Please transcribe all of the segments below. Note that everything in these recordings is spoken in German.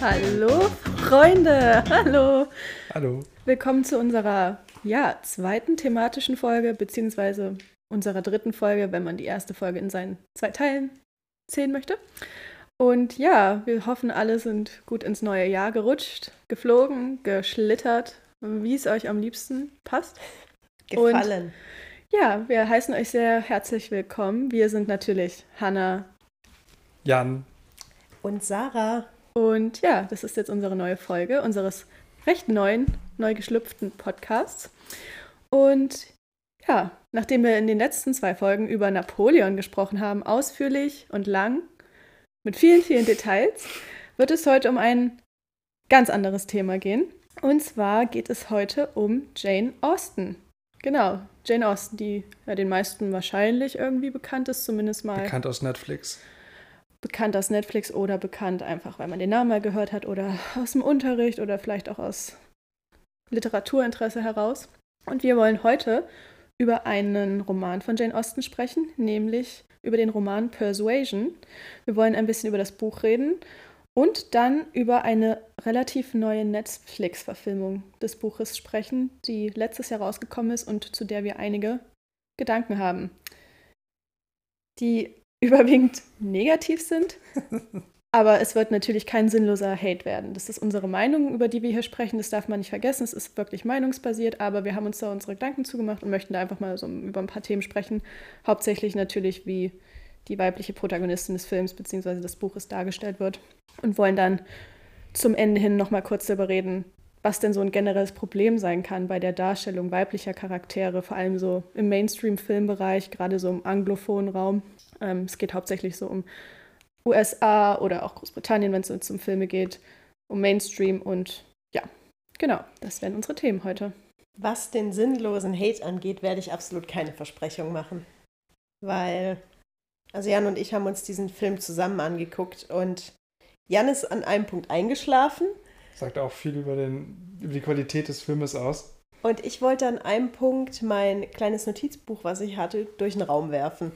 Hallo Freunde, hallo. Hallo. Willkommen zu unserer ja, zweiten thematischen Folge, beziehungsweise unserer dritten Folge, wenn man die erste Folge in seinen zwei Teilen zählen möchte. Und ja, wir hoffen, alle sind gut ins neue Jahr gerutscht, geflogen, geschlittert, wie es euch am liebsten passt. Gefallen. Und ja, wir heißen euch sehr herzlich willkommen. Wir sind natürlich Hanna, Jan und Sarah. Und ja, das ist jetzt unsere neue Folge unseres recht neuen, neu geschlüpften Podcasts. Und ja, nachdem wir in den letzten zwei Folgen über Napoleon gesprochen haben, ausführlich und lang, mit vielen, vielen Details, wird es heute um ein ganz anderes Thema gehen. Und zwar geht es heute um Jane Austen. Genau, Jane Austen, die ja den meisten wahrscheinlich irgendwie bekannt ist, zumindest mal. Bekannt aus Netflix. Bekannt aus Netflix oder bekannt einfach, weil man den Namen mal gehört hat oder aus dem Unterricht oder vielleicht auch aus Literaturinteresse heraus. Und wir wollen heute über einen Roman von Jane Austen sprechen, nämlich über den Roman Persuasion. Wir wollen ein bisschen über das Buch reden und dann über eine relativ neue Netflix-Verfilmung des Buches sprechen, die letztes Jahr rausgekommen ist und zu der wir einige Gedanken haben, die überwiegend negativ sind. Aber es wird natürlich kein sinnloser Hate werden. Das ist unsere Meinung, über die wir hier sprechen. Das darf man nicht vergessen. Es ist wirklich meinungsbasiert, aber wir haben uns da unsere Gedanken zugemacht und möchten da einfach mal so über ein paar Themen sprechen. Hauptsächlich natürlich, wie die weibliche Protagonistin des Films bzw. des Buches dargestellt wird und wollen dann zum Ende hin nochmal kurz darüber reden, was denn so ein generelles Problem sein kann bei der Darstellung weiblicher Charaktere, vor allem so im Mainstream-Filmbereich, gerade so im anglophonen Raum. Ähm, es geht hauptsächlich so um USA oder auch Großbritannien, wenn es um Filme geht, um Mainstream und ja, genau, das wären unsere Themen heute. Was den sinnlosen Hate angeht, werde ich absolut keine Versprechung machen, weil also Jan und ich haben uns diesen Film zusammen angeguckt und Jan ist an einem Punkt eingeschlafen. Sagt auch viel über, den, über die Qualität des Filmes aus. Und ich wollte an einem Punkt mein kleines Notizbuch, was ich hatte, durch den Raum werfen.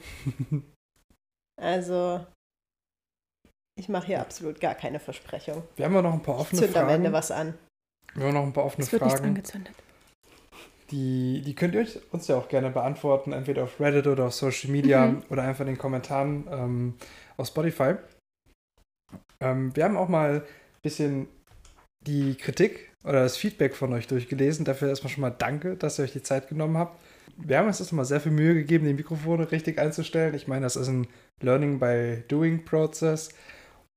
also, ich mache hier absolut gar keine Versprechung. Wir haben ja noch ein paar offene Zünd Fragen. am Ende was an. Wir haben noch ein paar offene es wird Fragen. Nichts angezündet. Die, die könnt ihr uns ja auch gerne beantworten, entweder auf Reddit oder auf Social Media Mhm. oder einfach in den Kommentaren ähm, auf Spotify. Ähm, wir haben auch mal ein bisschen die Kritik oder das Feedback von euch durchgelesen. Dafür erstmal schon mal danke, dass ihr euch die Zeit genommen habt. Wir haben uns das mal sehr viel Mühe gegeben, die Mikrofone richtig einzustellen. Ich meine, das ist ein Learning by Doing Prozess.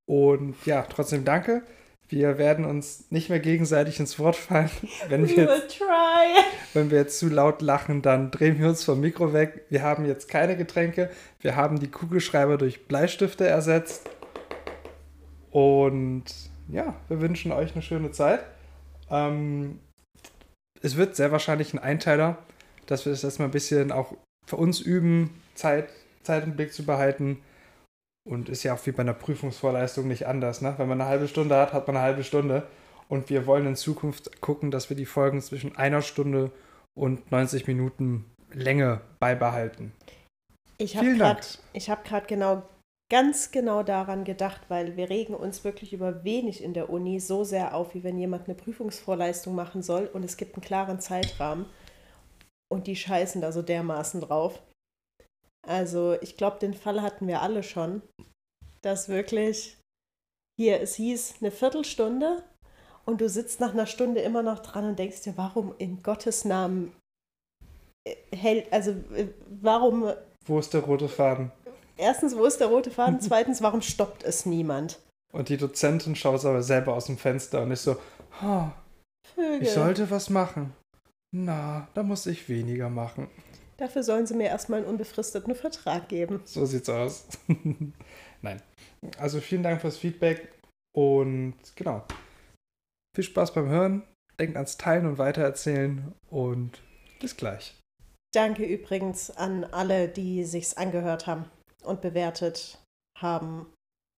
Und ja, trotzdem danke. Wir werden uns nicht mehr gegenseitig ins Wort fallen. Wenn We wir jetzt try. wenn wir jetzt zu laut lachen, dann drehen wir uns vom Mikro weg. Wir haben jetzt keine Getränke. Wir haben die Kugelschreiber durch Bleistifte ersetzt. Und ja, wir wünschen euch eine schöne Zeit. Ähm, es wird sehr wahrscheinlich ein Einteiler, dass wir das erstmal ein bisschen auch für uns üben, Zeit, Zeit im Blick zu behalten. Und ist ja auch wie bei einer Prüfungsvorleistung nicht anders. Ne? Wenn man eine halbe Stunde hat, hat man eine halbe Stunde. Und wir wollen in Zukunft gucken, dass wir die Folgen zwischen einer Stunde und 90 Minuten Länge beibehalten. Ich habe gerade ich hab genau, ganz genau daran gedacht, weil wir regen uns wirklich über wenig in der Uni so sehr auf, wie wenn jemand eine Prüfungsvorleistung machen soll und es gibt einen klaren Zeitrahmen und die scheißen da so dermaßen drauf. Also ich glaube, den Fall hatten wir alle schon, dass wirklich hier, es hieß eine Viertelstunde und du sitzt nach einer Stunde immer noch dran und denkst dir, warum in Gottes Namen äh, hält, also äh, warum Wo ist der rote Faden? Erstens, wo ist der rote Faden? Zweitens, warum stoppt es niemand? Und die Dozentin schaut aber selber aus dem Fenster und ist so, "Ha, Vögel. ich sollte was machen. Na, da muss ich weniger machen. Dafür sollen sie mir erstmal einen unbefristeten Vertrag geben. So sieht's aus. Nein. Also vielen Dank fürs Feedback und genau. Viel Spaß beim Hören. Denkt ans Teilen und Weitererzählen und bis gleich. Danke übrigens an alle, die sich's angehört haben und bewertet haben.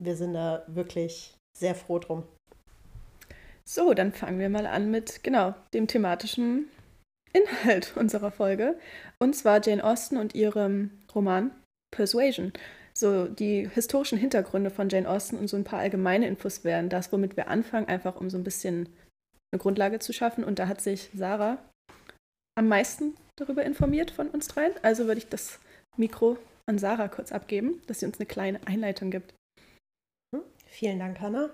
Wir sind da wirklich sehr froh drum. So, dann fangen wir mal an mit, genau, dem thematischen Inhalt unserer Folge. Und zwar Jane Austen und ihrem Roman Persuasion. so die historischen Hintergründe von Jane Austen und so ein paar allgemeine Infos wären das, womit wir anfangen, einfach um so ein bisschen eine Grundlage zu schaffen. Und da hat sich Sarah am meisten darüber informiert von uns dreien. Also würde ich das Mikro an Sarah kurz abgeben, dass sie uns eine kleine Einleitung gibt. Hm, vielen Dank, Hannah.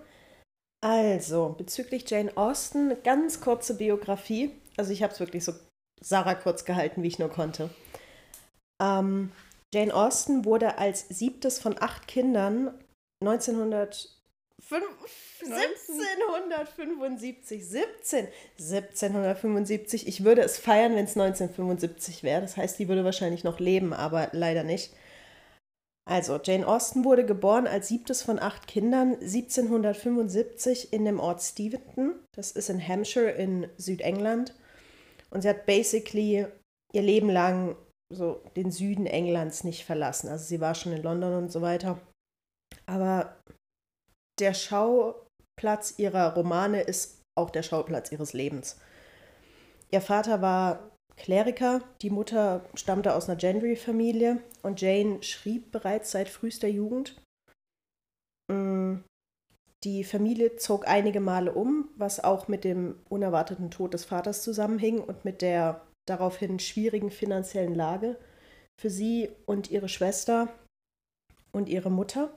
Also, bezüglich Jane Austen, ganz kurze Biografie. Also ich habe es wirklich so Sarah kurz gehalten, wie ich nur konnte. Ähm, Jane Austen wurde als siebtes von acht Kindern 1900 1775, 17, 1775. Ich würde es feiern, wenn es 1975 wäre. Das heißt, die würde wahrscheinlich noch leben, aber leider nicht. Also, Jane Austen wurde geboren als siebtes von acht Kindern 1775 in dem Ort Steventon. Das ist in Hampshire in Südengland. Und sie hat basically ihr Leben lang so den Süden Englands nicht verlassen. Also sie war schon in London und so weiter. Aber der Schauplatz ihrer Romane ist auch der Schauplatz ihres Lebens. Ihr Vater war Kleriker, die Mutter stammte aus einer Gentry-Familie und Jane schrieb bereits seit frühester Jugend. Mm, die Familie zog einige Male um, was auch mit dem unerwarteten Tod des Vaters zusammenhing und mit der daraufhin schwierigen finanziellen Lage für sie und ihre Schwester und ihre Mutter.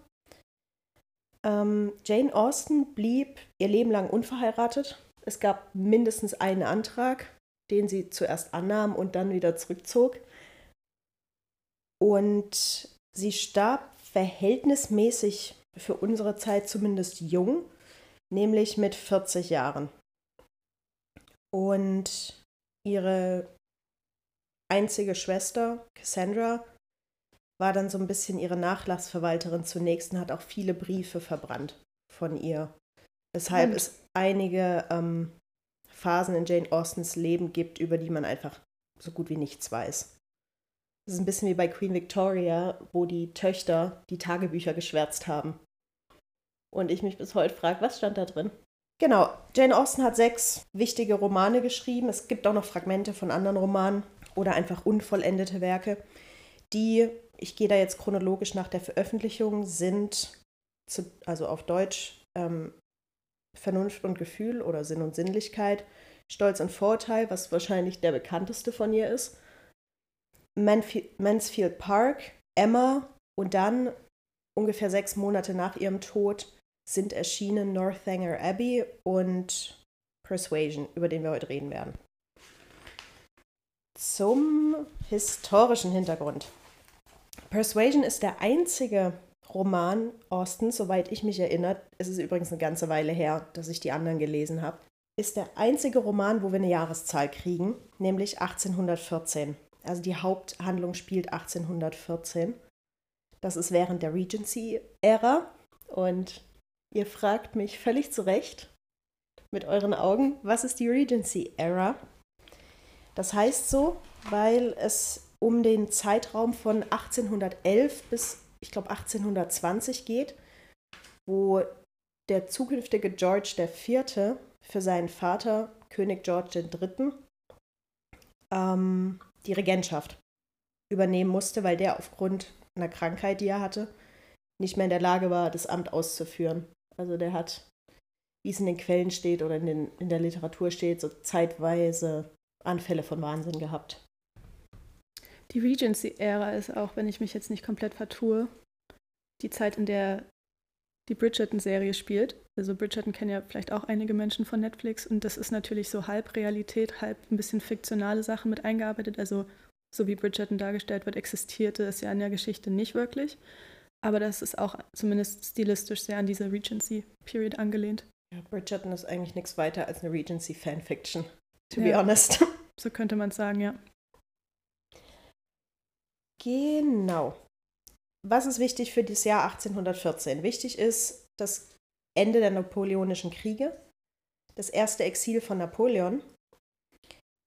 Ähm, Jane Austen blieb ihr Leben lang unverheiratet. Es gab mindestens einen Antrag, den sie zuerst annahm und dann wieder zurückzog. Und sie starb verhältnismäßig für unsere Zeit zumindest jung, nämlich mit 40 Jahren. Und ihre einzige Schwester, Cassandra, war dann so ein bisschen ihre Nachlassverwalterin zunächst und hat auch viele Briefe verbrannt von ihr. Weshalb und? es einige ähm, Phasen in Jane Austens Leben gibt, über die man einfach so gut wie nichts weiß. Das ist ein bisschen wie bei Queen Victoria, wo die Töchter die Tagebücher geschwärzt haben. Und ich mich bis heute frage, was stand da drin? Genau, Jane Austen hat sechs wichtige Romane geschrieben. Es gibt auch noch Fragmente von anderen Romanen oder einfach unvollendete Werke, die, ich gehe da jetzt chronologisch nach der Veröffentlichung, sind, zu, also auf Deutsch, ähm, Vernunft und Gefühl oder Sinn und Sinnlichkeit, Stolz und Vorteil, was wahrscheinlich der bekannteste von ihr ist, Mansfield Park, Emma und dann ungefähr sechs Monate nach ihrem Tod sind erschienen Northanger Abbey und Persuasion, über den wir heute reden werden. Zum historischen Hintergrund. Persuasion ist der einzige Roman Austens, soweit ich mich erinnere, es ist übrigens eine ganze Weile her, dass ich die anderen gelesen habe, ist der einzige Roman, wo wir eine Jahreszahl kriegen, nämlich 1814. Also die Haupthandlung spielt 1814. Das ist während der Regency-Ära. Und ihr fragt mich völlig zu Recht mit euren Augen, was ist die Regency-Ära? Das heißt so, weil es um den Zeitraum von 1811 bis, ich glaube, 1820 geht, wo der zukünftige George IV. für seinen Vater, König George III., ähm, die Regentschaft übernehmen musste, weil der aufgrund einer Krankheit, die er hatte, nicht mehr in der Lage war, das Amt auszuführen. Also der hat, wie es in den Quellen steht oder in, den, in der Literatur steht, so zeitweise Anfälle von Wahnsinn gehabt. Die Regency-Ära ist auch, wenn ich mich jetzt nicht komplett vertue, die Zeit, in der die Bridgerton-Serie spielt. Also Bridgerton kennen ja vielleicht auch einige Menschen von Netflix und das ist natürlich so halb Realität, halb ein bisschen fiktionale Sachen mit eingearbeitet. Also so wie Bridgerton dargestellt wird, existierte es ja in der Geschichte nicht wirklich. Aber das ist auch zumindest stilistisch sehr an diese Regency-Period angelehnt. Ja, Bridgerton ist eigentlich nichts weiter als eine Regency-Fanfiction to ja. be honest. So könnte man sagen, ja. Genau. Was ist wichtig für das Jahr 1814? Wichtig ist das Ende der Napoleonischen Kriege, das erste Exil von Napoleon.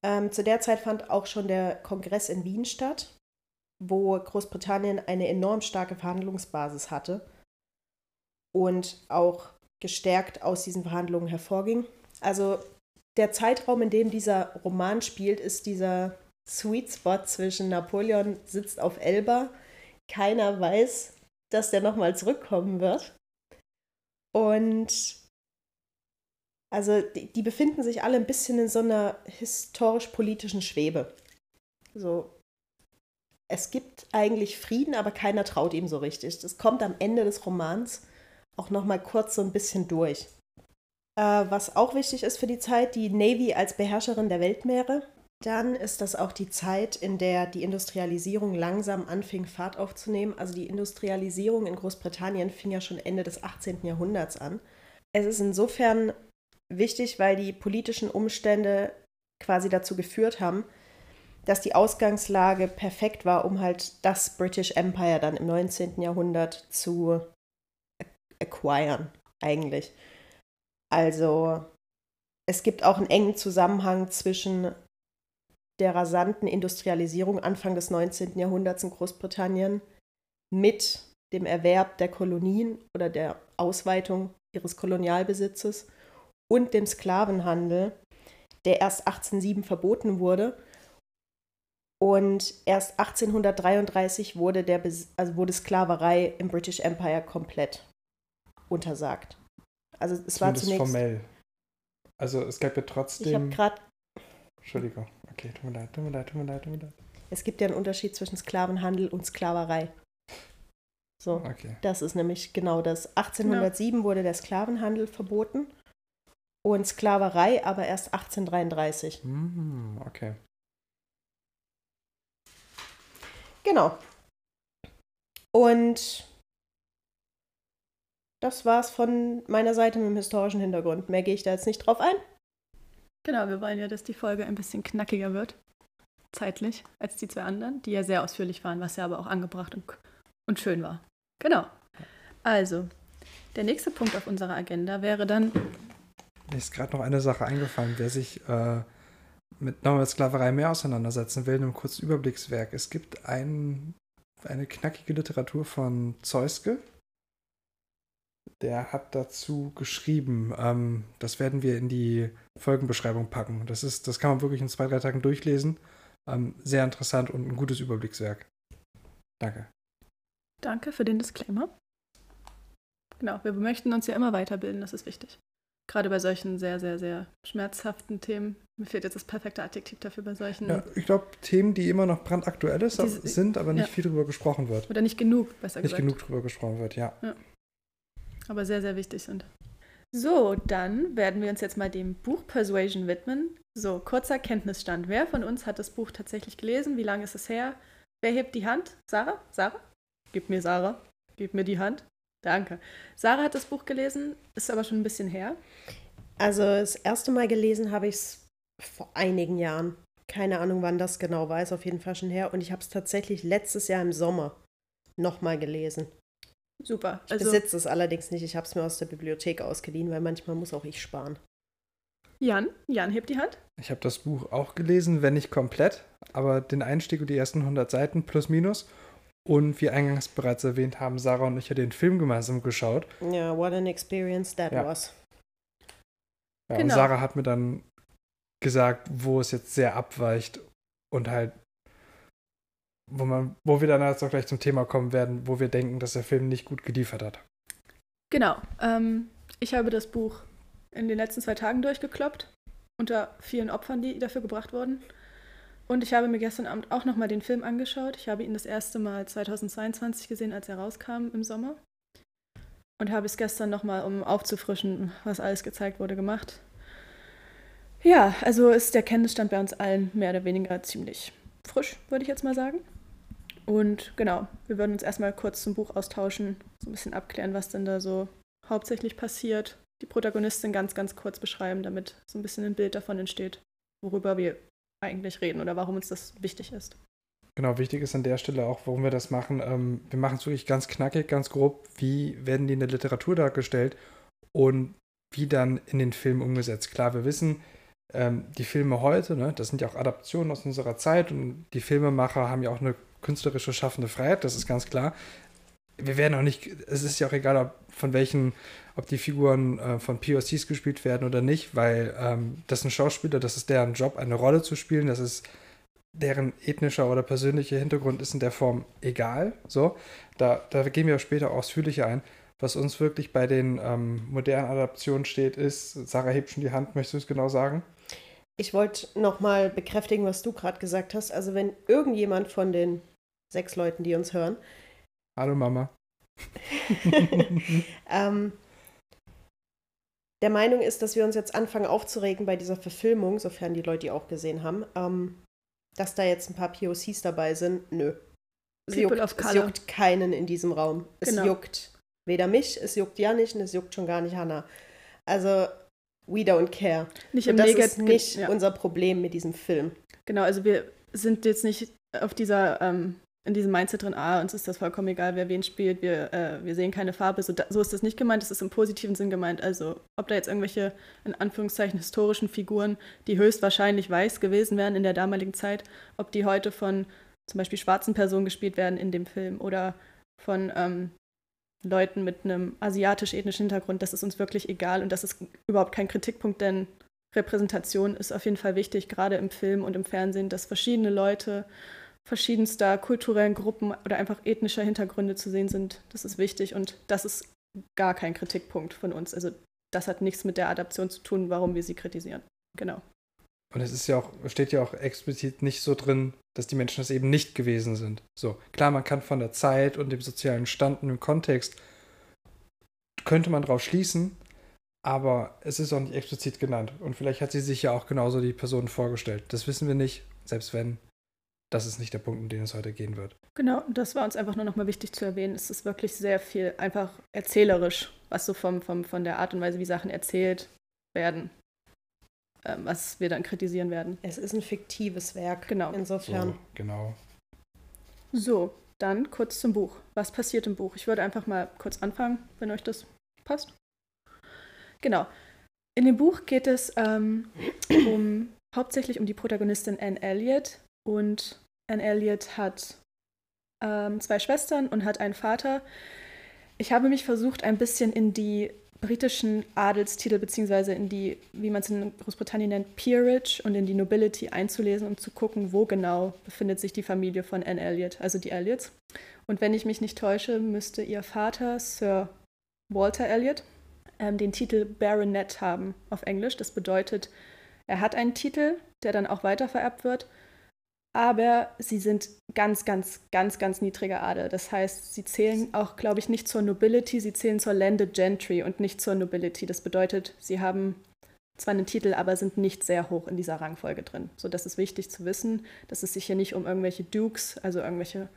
Ähm, zu der Zeit fand auch schon der Kongress in Wien statt, wo Großbritannien eine enorm starke Verhandlungsbasis hatte und auch gestärkt aus diesen Verhandlungen hervorging. Also der Zeitraum, in dem dieser Roman spielt, ist dieser Sweet Spot zwischen Napoleon sitzt auf Elba, keiner weiß dass der nochmal zurückkommen wird. Und also die, die, befinden sich alle ein bisschen in so einer historisch-politischen Schwebe. So, es gibt eigentlich Frieden, aber keiner traut ihm so richtig. Das kommt am Ende des Romans auch nochmal kurz so ein bisschen durch. Äh, was auch wichtig ist für die Zeit, die Navy als Beherrscherin der Weltmeere. Dann ist das auch die Zeit, in der die Industrialisierung langsam anfing, Fahrt aufzunehmen. Also die Industrialisierung in Großbritannien fing ja schon Ende des 18. Jahrhunderts an. Es ist insofern wichtig, weil die politischen Umstände quasi dazu geführt haben, dass die Ausgangslage perfekt war, um halt das British Empire dann im 19. Jahrhundert zu acquiren, eigentlich. Also es gibt auch einen engen Zusammenhang zwischen der rasanten Industrialisierung Anfang des 19. Jahrhunderts in Großbritannien mit dem Erwerb der Kolonien oder der Ausweitung ihres Kolonialbesitzes und dem Sklavenhandel, der erst 1807 verboten wurde. Und erst 1833 wurde, der, also wurde Sklaverei im British Empire komplett untersagt. Also es war zunächst formell. Also es gab ja trotzdem. Ich habe gerade. Entschuldigung. Okay, tut mir leid, tut mir leid, tut mir leid, tut mir leid. Es gibt ja einen Unterschied zwischen Sklavenhandel und Sklaverei. So, okay. das ist nämlich genau das. 1807 ja. wurde der Sklavenhandel verboten und Sklaverei aber erst 1833. Mm, okay. Genau. Und das war's von meiner Seite mit dem historischen Hintergrund. Mehr gehe ich da jetzt nicht drauf ein. Genau, wir wollen ja, dass die Folge ein bisschen knackiger wird, zeitlich, als die zwei anderen, die ja sehr ausführlich waren, was ja aber auch angebracht und, und schön war. Genau. Also, der nächste Punkt auf unserer Agenda wäre dann. Mir ist gerade noch eine Sache eingefallen, wer sich äh, mit nochmal Sklaverei mehr auseinandersetzen will, in einem kurzen Überblickswerk. Es gibt ein, eine knackige Literatur von Zeuske, der hat dazu geschrieben. Ähm, das werden wir in die Folgenbeschreibung packen. Das, ist, das kann man wirklich in zwei, drei Tagen durchlesen. Ähm, sehr interessant und ein gutes Überblickswerk. Danke. Danke für den Disclaimer. Genau, wir möchten uns ja immer weiterbilden, das ist wichtig. Gerade bei solchen sehr, sehr, sehr schmerzhaften Themen. Mir fehlt jetzt das perfekte Adjektiv dafür bei solchen. Ja, ich glaube, Themen, die immer noch brandaktuell ist, sind, aber nicht ja. viel drüber gesprochen wird. Oder nicht genug, besser nicht gesagt. Nicht genug drüber gesprochen wird, ja. ja aber sehr, sehr wichtig sind. So, dann werden wir uns jetzt mal dem Buch Persuasion widmen. So, kurzer Kenntnisstand. Wer von uns hat das Buch tatsächlich gelesen? Wie lange ist es her? Wer hebt die Hand? Sarah? Sarah? Gib mir Sarah. Gib mir die Hand. Danke. Sarah hat das Buch gelesen, ist aber schon ein bisschen her. Also das erste Mal gelesen habe ich es vor einigen Jahren. Keine Ahnung, wann das genau war, ist auf jeden Fall schon her. Und ich habe es tatsächlich letztes Jahr im Sommer nochmal gelesen. Super. Ich also, besitze es allerdings nicht. Ich habe es mir aus der Bibliothek ausgeliehen, weil manchmal muss auch ich sparen. Jan, Jan, hebt die Hand. Ich habe das Buch auch gelesen, wenn nicht komplett, aber den Einstieg und die ersten 100 Seiten plus minus. Und wie eingangs bereits erwähnt haben, Sarah und ich ja den Film gemeinsam geschaut. Ja, what an experience that ja. was. Ja, genau. Und Sarah hat mir dann gesagt, wo es jetzt sehr abweicht und halt wo, man, wo wir dann jetzt auch gleich zum Thema kommen werden, wo wir denken, dass der Film nicht gut geliefert hat. Genau. Ähm, ich habe das Buch in den letzten zwei Tagen durchgekloppt, unter vielen Opfern, die dafür gebracht wurden. Und ich habe mir gestern Abend auch nochmal den Film angeschaut. Ich habe ihn das erste Mal 2022 gesehen, als er rauskam im Sommer. Und habe es gestern nochmal, um aufzufrischen, was alles gezeigt wurde, gemacht. Ja, also ist der Kenntnisstand bei uns allen mehr oder weniger ziemlich frisch, würde ich jetzt mal sagen. Und genau, wir würden uns erstmal kurz zum Buch austauschen, so ein bisschen abklären, was denn da so hauptsächlich passiert, die Protagonistin ganz, ganz kurz beschreiben, damit so ein bisschen ein Bild davon entsteht, worüber wir eigentlich reden oder warum uns das wichtig ist. Genau, wichtig ist an der Stelle auch, warum wir das machen. Ähm, wir machen es wirklich ganz knackig, ganz grob. Wie werden die in der Literatur dargestellt und wie dann in den Film umgesetzt? Klar, wir wissen, ähm, die Filme heute, ne, das sind ja auch Adaptionen aus unserer Zeit und die Filmemacher haben ja auch eine künstlerische schaffende Freiheit, das ist ganz klar. Wir werden auch nicht, es ist ja auch egal, ob von welchen, ob die Figuren äh, von POCs gespielt werden oder nicht, weil ähm, das sind Schauspieler, das ist deren Job, eine Rolle zu spielen, das ist deren ethnischer oder persönlicher Hintergrund ist in der Form egal. So, da, da gehen wir später ausführlicher ein. Was uns wirklich bei den ähm, modernen Adaptionen steht, ist, Sarah hebt schon die Hand, möchtest du es genau sagen? Ich wollte nochmal bekräftigen, was du gerade gesagt hast. Also wenn irgendjemand von den sechs Leuten, die uns hören, Hallo Mama. ähm, der Meinung ist, dass wir uns jetzt anfangen aufzuregen bei dieser Verfilmung, sofern die Leute die auch gesehen haben, ähm, dass da jetzt ein paar POCs dabei sind. Nö. Es People juckt, of es Color. juckt keinen in diesem Raum. Es Genau. juckt weder mich, es juckt ja nicht und es juckt schon gar nicht Hannah. Also, we don't care. Nicht Und im das Negat- ist nicht ja. unser Problem mit diesem Film. Genau, also wir sind jetzt nicht auf dieser, ähm, in diesem Mindset drin, ah, uns ist das vollkommen egal, wer wen spielt, wir, äh, wir sehen keine Farbe. So, da, so ist das nicht gemeint, es ist im positiven Sinn gemeint. Also ob da jetzt irgendwelche, in Anführungszeichen, historischen Figuren, die höchstwahrscheinlich weiß gewesen wären in der damaligen Zeit, ob die heute von zum Beispiel schwarzen Personen gespielt werden in dem Film oder von ähm, Leuten mit einem asiatisch-ethnischen Hintergrund, das ist uns wirklich egal und das ist überhaupt kein Kritikpunkt, denn Repräsentation ist auf jeden Fall wichtig, gerade im Film und im Fernsehen, dass verschiedene Leute verschiedenster kulturellen Gruppen oder einfach ethnischer Hintergründe zu sehen sind. Das ist wichtig und das ist gar kein Kritikpunkt von uns. Also das hat nichts mit der Adaption zu tun, warum wir sie kritisieren. Genau. Und es ist ja auch, steht ja auch explizit nicht so drin, dass die Menschen das eben nicht gewesen sind. So, klar, man kann von der Zeit und dem sozialen Stand und dem Kontext, könnte man drauf schließen, aber es ist auch nicht explizit genannt. Und vielleicht hat sie sich ja auch genauso die Person vorgestellt. Das wissen wir nicht, selbst wenn. Das ist nicht der Punkt, um den es heute gehen wird. Genau, das war uns einfach nur nochmal wichtig zu erwähnen. Es ist wirklich sehr viel einfach erzählerisch, was so vom, vom, von der Art und Weise, wie Sachen erzählt werden, ähm, was wir dann kritisieren werden. Es ist ein fiktives Werk. Genau. Insofern. So, genau. So, dann kurz zum Buch. Was passiert im Buch? Ich würde einfach mal kurz anfangen, wenn euch das passt. Genau. In dem Buch geht es ähm, um, hauptsächlich um die Protagonistin Anne Elliot. Und Anne Elliot hat ähm, zwei Schwestern und hat einen Vater. Ich habe mich versucht, ein bisschen in die britischen Adelstitel beziehungsweise in die, wie man es in Großbritannien nennt, Peerage und in die Nobility einzulesen und zu gucken, wo genau befindet sich die Familie von Anne Elliot, also die Elliots. Und wenn ich mich nicht täusche, müsste ihr Vater, Sir Walter Elliot, ähm, den Titel Baronet haben auf Englisch. Das bedeutet, er hat einen Titel, der dann auch weiter vererbt wird, aber sie sind ganz, ganz, ganz, ganz niedriger Adel. Das heißt, sie zählen auch, glaube ich, nicht zur Nobility, sie zählen zur Landed Gentry und nicht zur Nobility. Das bedeutet, sie haben zwar einen Titel, aber sind nicht sehr hoch in dieser Rangfolge drin. So, das ist wichtig zu wissen, dass es sich hier nicht um irgendwelche Dukes, also irgendwelche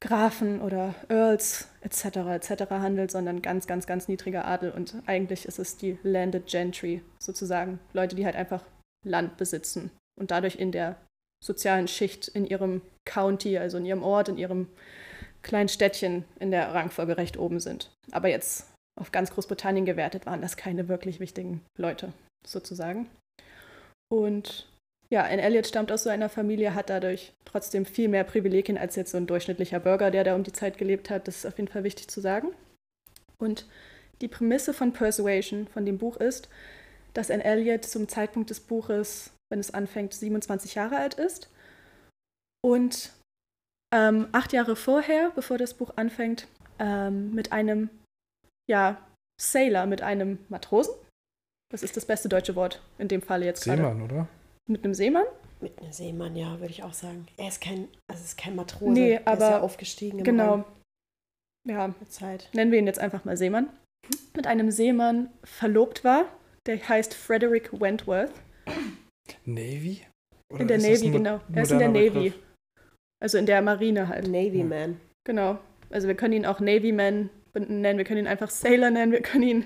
Grafen oder Earls etc. etc. handelt, sondern ganz, ganz, ganz niedriger Adel. Und eigentlich ist es die Landed Gentry sozusagen, Leute, die halt einfach Land besitzen und dadurch in der sozialen Schicht in ihrem County, also in ihrem Ort, in ihrem kleinen Städtchen in der Rangfolge recht oben sind. Aber jetzt auf ganz Großbritannien gewertet waren das keine wirklich wichtigen Leute, sozusagen. Und ja, Anne Elliot stammt aus so einer Familie, hat dadurch trotzdem viel mehr Privilegien als jetzt so ein durchschnittlicher Bürger, der da um die Zeit gelebt hat. Das ist auf jeden Fall wichtig zu sagen. Und die Prämisse von Persuasion, von dem Buch, ist, dass Anne Elliot zum Zeitpunkt des Buches, wenn es anfängt, 27 Jahre alt ist. Und ähm, acht Jahre vorher, bevor das Buch anfängt, ähm, mit einem, ja, Sailor, mit einem Matrosen. Das ist das beste deutsche Wort in dem Falle jetzt gerade. Seemann, oder? Mit einem Seemann? Mit einem Seemann, ja, würde ich auch sagen. Er ist kein, also es ist kein Matrose. Nee, der ist aber- ja aufgestiegen im Genau. Rang Ja, mit Zeit. nennen wir ihn jetzt einfach mal Seemann. Mit einem Seemann verlobt war, der heißt Frederick Wentworth. Navy? Oder in der Navy, genau. Er ist in der Navy. Begriff? Also in der Marine halt. Navy. Man. Genau. Also wir können ihn auch Navyman nennen, wir können ihn einfach Sailor nennen, wir können ihn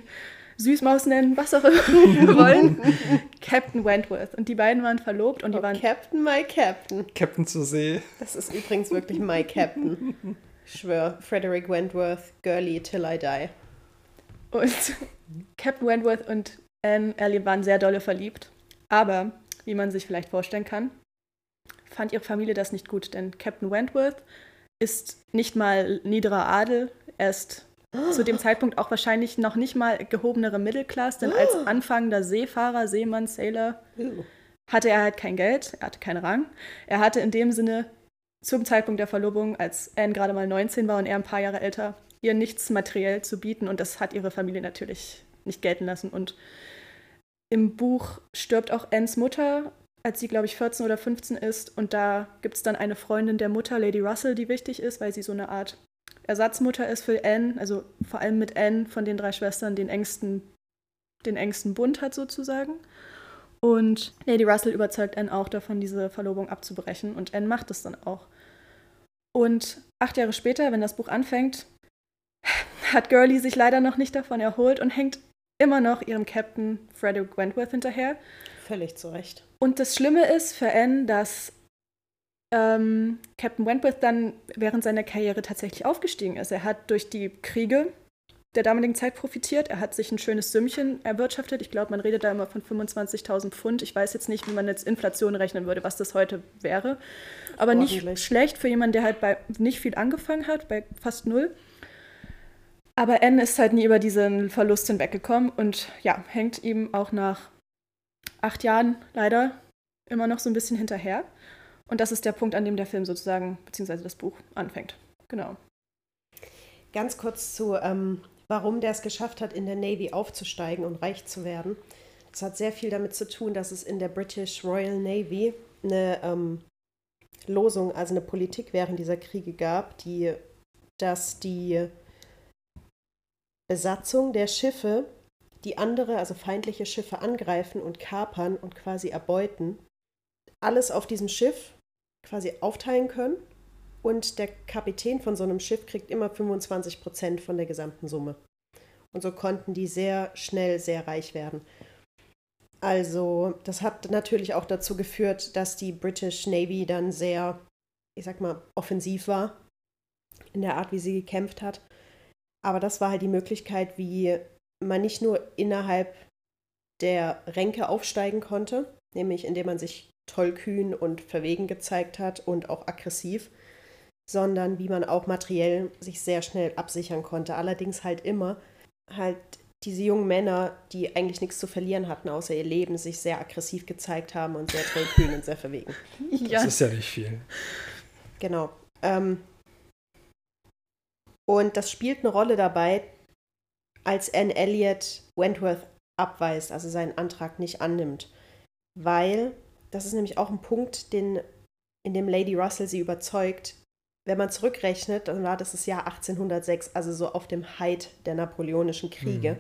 Süßmaus nennen, was auch immer wir wollen. Captain Wentworth. Und die beiden waren verlobt und die Oh, waren Captain, my Captain. Captain zur See. Das ist übrigens wirklich my Captain. Ich schwöre, Frederick Wentworth, girly till I die. Und Captain Wentworth und Anne Elliot waren sehr dolle verliebt. Aber, wie man sich vielleicht vorstellen kann, fand ihre Familie das nicht gut, denn Captain Wentworth ist nicht mal niederer Adel, er ist zu dem Zeitpunkt auch wahrscheinlich noch nicht mal gehobenere Mittelklasse, denn als anfangender Seefahrer, Seemann, Sailor hatte er halt kein Geld, er hatte keinen Rang. Er hatte in dem Sinne zum Zeitpunkt der Verlobung, als Anne gerade mal 19 war und er ein paar Jahre älter, ihr nichts materiell zu bieten und das hat ihre Familie natürlich nicht gelten lassen. Und im Buch stirbt auch Annes Mutter, als sie, glaube ich, 14 oder 15 ist. Und da gibt es dann eine Freundin der Mutter, Lady Russell, die wichtig ist, weil sie so eine Art Ersatzmutter ist für Anne, also vor allem mit Anne von den drei Schwestern den engsten, den engsten Bund hat sozusagen. Und Lady Russell überzeugt Anne auch davon, diese Verlobung abzubrechen. Und Anne macht es dann auch. Und acht Jahre später, wenn das Buch anfängt, hat Gurley sich leider noch nicht davon erholt und hängt immer noch ihrem Captain Frederick Wentworth hinterher. Völlig zu Recht. Und das Schlimme ist für Anne, dass ähm, Captain Wentworth dann während seiner Karriere tatsächlich aufgestiegen ist. Er hat durch die Kriege der damaligen Zeit profitiert. Er hat sich ein schönes Sümmchen erwirtschaftet. Ich glaube, man redet da immer von 25.000 Pfund. Ich weiß jetzt nicht, wie man jetzt Inflation rechnen würde, was das heute wäre. Aber nicht schlecht für jemanden, der halt bei nicht viel angefangen hat, bei fast null. Aber Anne ist halt nie über diesen Verlust hinweggekommen und ja, hängt ihm auch nach acht Jahren leider immer noch so ein bisschen hinterher. Und das ist der Punkt, an dem der Film sozusagen, beziehungsweise das Buch anfängt. Genau. Ganz kurz zu, ähm, warum der es geschafft hat, in der Navy aufzusteigen und reich zu werden. Das hat sehr viel damit zu tun, dass es in der British Royal Navy eine ähm, Losung, also eine Politik während dieser Kriege gab, die, dass die Besatzung der Schiffe, die andere, also feindliche Schiffe angreifen und kapern und quasi erbeuten, alles auf diesem Schiff quasi aufteilen können und der Kapitän von so einem Schiff kriegt immer 25 Prozent von der gesamten Summe. Und so konnten die sehr schnell sehr reich werden. Also, das hat natürlich auch dazu geführt, dass die British Navy dann sehr, ich sag mal, offensiv war in der Art, wie sie gekämpft hat aber das war halt die Möglichkeit, wie man nicht nur innerhalb der Ränke aufsteigen konnte, nämlich indem man sich tollkühn und verwegen gezeigt hat und auch aggressiv, sondern wie man auch materiell sich sehr schnell absichern konnte. Allerdings halt immer halt diese jungen Männer, die eigentlich nichts zu verlieren hatten, außer ihr Leben, sich sehr aggressiv gezeigt haben und sehr tollkühn und sehr verwegen. Das ist ja nicht viel. Genau. Ähm, und das spielt eine Rolle dabei, als Anne Elliot Wentworth abweist, also seinen Antrag nicht annimmt. Weil, das ist nämlich auch ein Punkt, den, in dem Lady Russell sie überzeugt, wenn man zurückrechnet, dann war das das Jahr 1806, also so auf dem Height der napoleonischen Kriege. Mhm.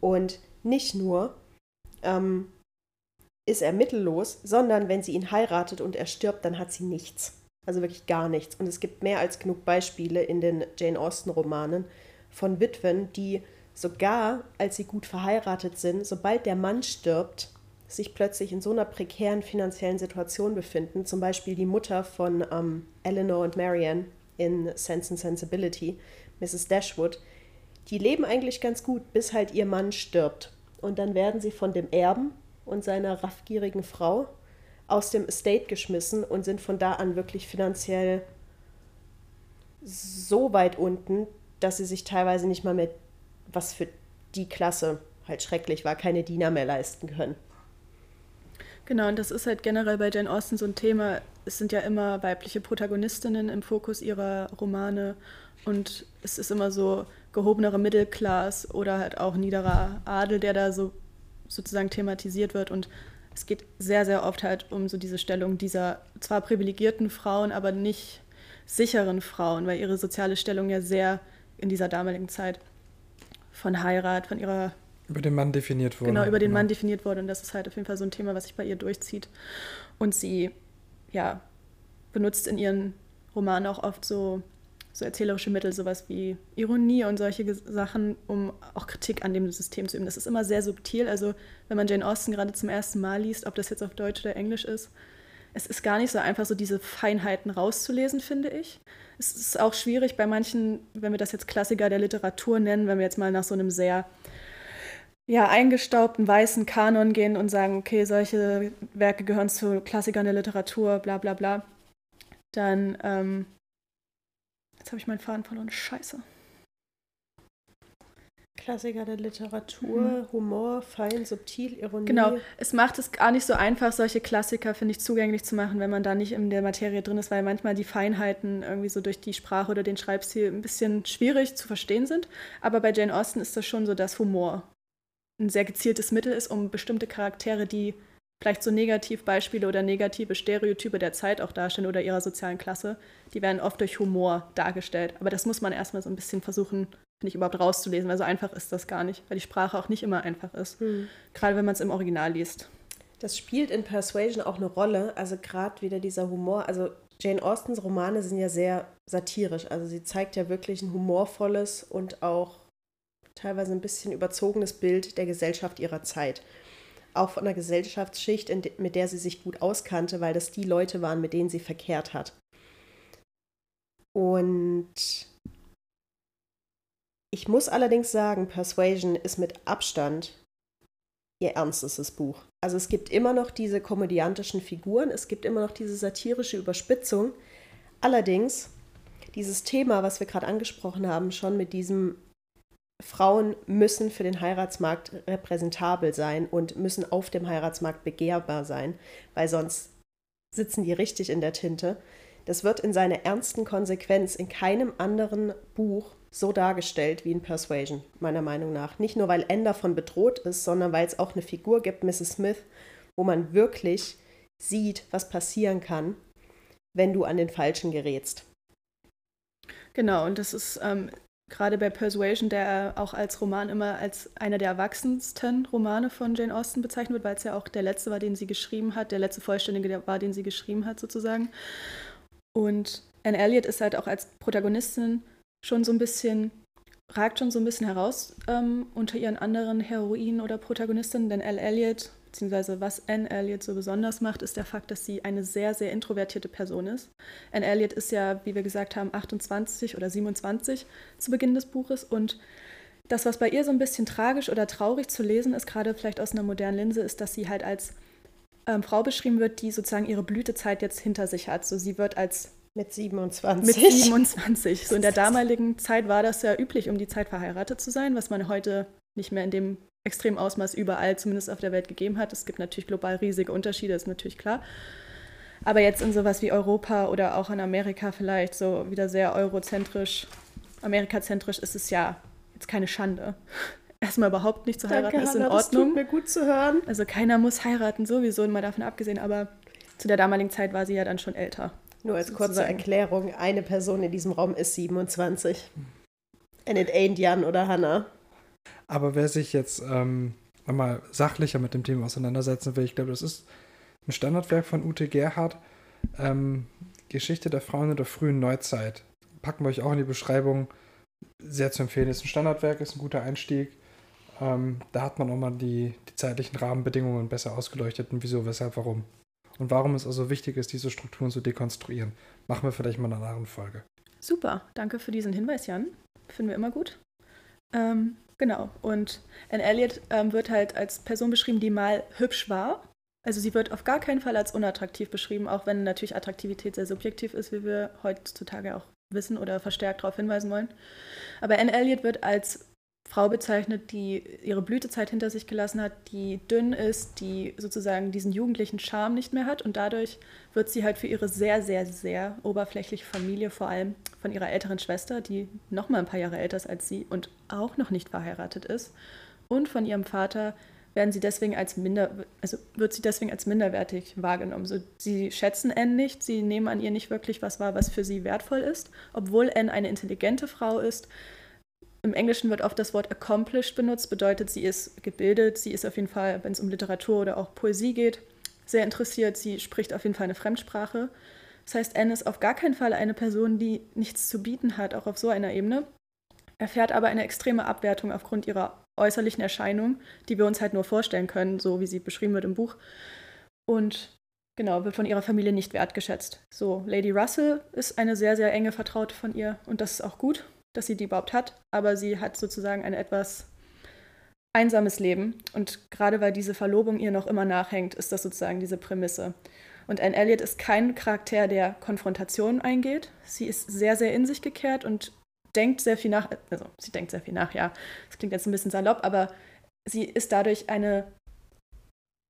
Und nicht nur ähm, ist er mittellos, sondern wenn sie ihn heiratet und er stirbt, dann hat sie nichts. Also wirklich gar nichts. Und es gibt mehr als genug Beispiele in den Jane Austen-Romanen von Witwen, die sogar, als sie gut verheiratet sind, sobald der Mann stirbt, sich plötzlich in so einer prekären finanziellen Situation befinden. Zum Beispiel die Mutter von ähm, Eleanor und Marianne in Sense and Sensibility, Mrs. Dashwood. Die leben eigentlich ganz gut, bis halt ihr Mann stirbt. Und dann werden sie von dem Erben und seiner raffgierigen Frau aus dem Estate geschmissen und sind von da an wirklich finanziell so weit unten, dass sie sich teilweise nicht mal mehr, was für die Klasse halt schrecklich war, keine Diener mehr leisten können. Genau, und das ist halt generell bei Jane Austen so ein Thema. Es sind ja immer weibliche Protagonistinnen im Fokus ihrer Romane und es ist immer so gehobenere Mittelklasse oder halt auch niederer Adel, der da so sozusagen thematisiert wird und es geht sehr, sehr oft halt um so diese Stellung dieser zwar privilegierten Frauen, aber nicht sicheren Frauen, weil ihre soziale Stellung ja sehr in dieser damaligen Zeit von Heirat, von ihrer über den Mann definiert wurde. Genau, über den genau. Mann definiert wurde. Und das ist halt auf jeden Fall so ein Thema, was sich bei ihr durchzieht. Und sie, ja, benutzt in ihren Romanen auch oft so so erzählerische Mittel, sowas wie Ironie und solche Sachen, um auch Kritik an dem System zu üben. Das ist immer sehr subtil. Also wenn man Jane Austen gerade zum ersten Mal liest, ob das jetzt auf Deutsch oder Englisch ist, es ist gar nicht so einfach, so diese Feinheiten rauszulesen, finde ich. Es ist auch schwierig bei manchen, wenn wir das jetzt Klassiker der Literatur nennen, wenn wir jetzt mal nach so einem sehr ja, eingestaubten weißen Kanon gehen und sagen, okay, solche Werke gehören zu Klassikern der Literatur, bla bla bla, dann ähm, Jetzt habe ich meinen Faden verloren. Scheiße. Klassiker der Literatur, mhm. Humor, fein, subtil, Ironie. Genau, es macht es gar nicht so einfach, solche Klassiker, finde ich, zugänglich zu machen, wenn man da nicht in der Materie drin ist, weil manchmal die Feinheiten irgendwie so durch die Sprache oder den Schreibstil ein bisschen schwierig zu verstehen sind. Aber bei Jane Austen ist das schon so, dass Humor ein sehr gezieltes Mittel ist, um bestimmte Charaktere, die vielleicht so Negativbeispiele oder negative Stereotype der Zeit auch darstellen oder ihrer sozialen Klasse, die werden oft durch Humor dargestellt. Aber das muss man erstmal so ein bisschen versuchen finde ich, überhaupt rauszulesen, weil so einfach ist das gar nicht, weil die Sprache auch nicht immer einfach ist. Hm. Gerade wenn man es im Original liest. Das spielt in Persuasion auch eine Rolle, also gerade wieder dieser Humor. Also Jane Austens Romane sind ja sehr satirisch, also sie zeigt ja wirklich ein humorvolles und auch teilweise ein bisschen überzogenes Bild der Gesellschaft ihrer Zeit. Auch von einer Gesellschaftsschicht, mit der sie sich gut auskannte, weil das die Leute waren, mit denen sie verkehrt hat. Und ich muss allerdings sagen, Persuasion ist mit Abstand ihr ernstestes Buch. Also es gibt immer noch diese komödiantischen Figuren, es gibt immer noch diese satirische Überspitzung. Allerdings dieses Thema, was wir gerade angesprochen haben, schon mit diesem Frauen müssen für den Heiratsmarkt repräsentabel sein und müssen auf dem Heiratsmarkt begehrbar sein, weil sonst sitzen die richtig in der Tinte. Das wird in seiner ernsten Konsequenz in keinem anderen Buch so dargestellt wie in Persuasion, meiner Meinung nach. Nicht nur, weil N davon bedroht ist, sondern weil es auch eine Figur gibt, Mrs. Smith, wo man wirklich sieht, was passieren kann, wenn du an den Falschen gerätst. Genau, und das ist ähm, gerade bei Persuasion, der auch als Roman immer als einer der erwachsensten Romane von Jane Austen bezeichnet wird, weil es ja auch der letzte war, den sie geschrieben hat, der letzte Vollständige war, den sie geschrieben hat, sozusagen. Und Anne Elliot ist halt auch als Protagonistin schon so ein bisschen, ragt schon so ein bisschen heraus ähm, unter ihren anderen Heroinen oder Protagonistinnen, denn Elle Elliot, beziehungsweise was Anne Elliot so besonders macht, ist der Fakt, dass sie eine sehr, sehr introvertierte Person ist. Anne Elliot ist ja, wie wir gesagt haben, 28 oder 27 zu Beginn des Buches und das, was bei ihr so ein bisschen tragisch oder traurig zu lesen ist, gerade vielleicht aus einer modernen Linse, ist, dass sie halt als ähm, Frau beschrieben wird, die sozusagen ihre Blütezeit jetzt hinter sich hat. So sie wird als mit 27. Mit 27. So in der damaligen Zeit war das ja üblich, um die Zeit verheiratet zu sein, was man heute nicht mehr in dem extremen Ausmaß überall, zumindest auf der Welt, gegeben hat. Es gibt natürlich global riesige Unterschiede, ist natürlich klar. Aber jetzt in sowas wie Europa oder auch in Amerika vielleicht so wieder sehr eurozentrisch, amerikazentrisch ist es ja jetzt keine Schande. Erstmal überhaupt nicht zu heiraten Danke, ist in Hannah, Ordnung. Das tut mir gut zu hören. Also keiner muss heiraten sowieso, mal davon abgesehen, aber zu der damaligen Zeit war sie ja dann schon älter. Nur als kurze Erklärung, eine Person in diesem Raum ist 27. And it ain't Jan oder Hannah. Aber wer sich jetzt ähm, mal sachlicher mit dem Thema auseinandersetzen will, ich glaube, das ist ein Standardwerk von Ute Gerhardt, ähm, Geschichte der Frauen in der frühen Neuzeit. Packen wir euch auch in die Beschreibung. Sehr zu empfehlen. Ist ein Standardwerk, ist ein guter Einstieg. Ähm, da hat man auch mal die, die zeitlichen Rahmenbedingungen besser ausgeleuchtet und wieso, weshalb, warum und warum es also wichtig ist, diese Strukturen zu dekonstruieren. Machen wir vielleicht mal in einer anderen Folge. Super, danke für diesen Hinweis, Jan. Finden wir immer gut. Ähm, genau, und Anne Elliot ähm, wird halt als Person beschrieben, die mal hübsch war. Also sie wird auf gar keinen Fall als unattraktiv beschrieben, auch wenn natürlich Attraktivität sehr subjektiv ist, wie wir heutzutage auch wissen oder verstärkt darauf hinweisen wollen. Aber Anne Elliot wird als Frau bezeichnet, die ihre Blütezeit hinter sich gelassen hat, die dünn ist, die sozusagen diesen jugendlichen Charme nicht mehr hat und dadurch wird sie halt für ihre sehr, sehr, sehr oberflächliche Familie, vor allem von ihrer älteren Schwester, die noch mal ein paar Jahre älter ist als sie und auch noch nicht verheiratet ist, und von ihrem Vater werden sie deswegen als minder, also wird sie deswegen als minderwertig wahrgenommen. So, sie schätzen Anne nicht, sie nehmen an ihr nicht wirklich was wahr, was für sie wertvoll ist, obwohl Anne eine intelligente Frau ist im Englischen wird oft das Wort accomplished benutzt, bedeutet, sie ist gebildet, sie ist auf jeden Fall, wenn es um Literatur oder auch Poesie geht, sehr interessiert, sie spricht auf jeden Fall eine Fremdsprache. Das heißt, Anne ist auf gar keinen Fall eine Person, die nichts zu bieten hat, auch auf so einer Ebene, erfährt aber eine extreme Abwertung aufgrund ihrer äußerlichen Erscheinung, die wir uns halt nur vorstellen können, so wie sie beschrieben wird im Buch. Und genau, wird von ihrer Familie nicht wertgeschätzt. So, Lady Russell ist eine sehr, sehr enge Vertraute von ihr und das ist auch gut dass sie die überhaupt hat, aber sie hat sozusagen ein etwas einsames Leben. Und gerade weil diese Verlobung ihr noch immer nachhängt, ist das sozusagen diese Prämisse. Und Anne Elliot ist kein Charakter, der Konfrontation eingeht. Sie ist sehr, sehr in sich gekehrt und denkt sehr viel nach, also sie denkt sehr viel nach, ja. Das klingt jetzt ein bisschen salopp, aber sie ist dadurch eine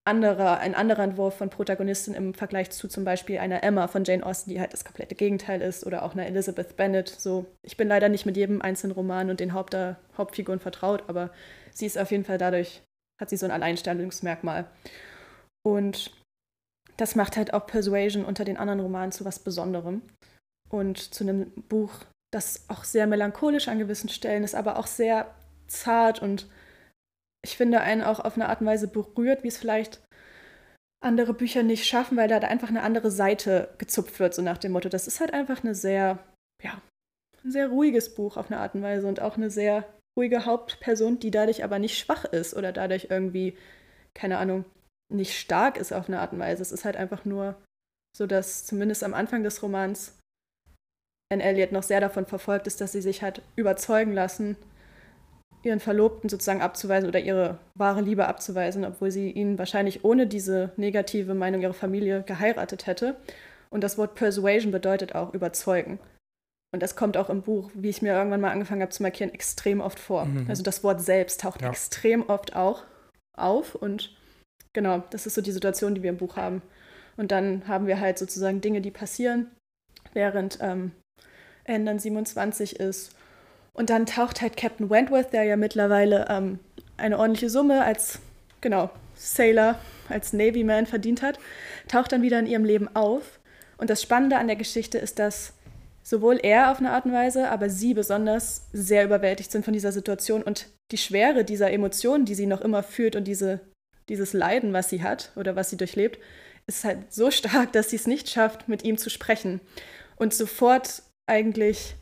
andere, ein anderer Entwurf von Protagonistin im Vergleich zu zum Beispiel einer Emma von Jane Austen, die halt das komplette Gegenteil ist, oder auch einer Elizabeth Bennet. So, ich bin leider nicht mit jedem einzelnen Roman und den Haupt Hauptfiguren vertraut, aber sie ist auf jeden Fall dadurch, hat sie so ein Alleinstellungsmerkmal. Und das macht halt auch Persuasion unter den anderen Romanen zu was Besonderem und zu einem Buch, das auch sehr melancholisch an gewissen Stellen ist, aber auch sehr zart und ich finde einen auch auf eine Art und Weise berührt, wie es vielleicht andere Bücher nicht schaffen, weil da einfach eine andere Seite gezupft wird, so nach dem Motto. Das ist halt einfach eine sehr, ja, ein sehr ruhiges Buch auf eine Art und Weise und auch eine sehr ruhige Hauptperson, die dadurch aber nicht schwach ist oder dadurch irgendwie, keine Ahnung, nicht stark ist auf eine Art und Weise. Es ist halt einfach nur so, dass zumindest am Anfang des Romans Anne Elliot noch sehr davon verfolgt ist, dass sie sich hat überzeugen lassen, ihren Verlobten sozusagen abzuweisen oder ihre wahre Liebe abzuweisen, obwohl sie ihn wahrscheinlich ohne diese negative Meinung ihrer Familie geheiratet hätte. Und das Wort Persuasion bedeutet auch überzeugen. Und das kommt auch im Buch, wie ich mir irgendwann mal angefangen habe zu markieren, extrem oft vor. Mhm. Also das Wort selbst taucht ja. extrem oft auch auf. Und genau, das ist so die Situation, die wir im Buch haben. Und dann haben wir halt sozusagen Dinge, die passieren, während ähm, dann 27 ist und dann taucht halt Captain Wentworth, der ja mittlerweile ähm, eine ordentliche Summe als, genau, Sailor, als Navyman verdient hat, taucht dann wieder in ihrem Leben auf. Und das Spannende an der Geschichte ist, dass sowohl er auf eine Art und Weise, aber sie besonders sehr überwältigt sind von dieser Situation und die Schwere dieser Emotionen, die sie noch immer fühlt und diese, dieses Leiden, was sie hat oder was sie durchlebt, ist halt so stark, dass sie es nicht schafft, mit ihm zu sprechen. Und sofort eigentlich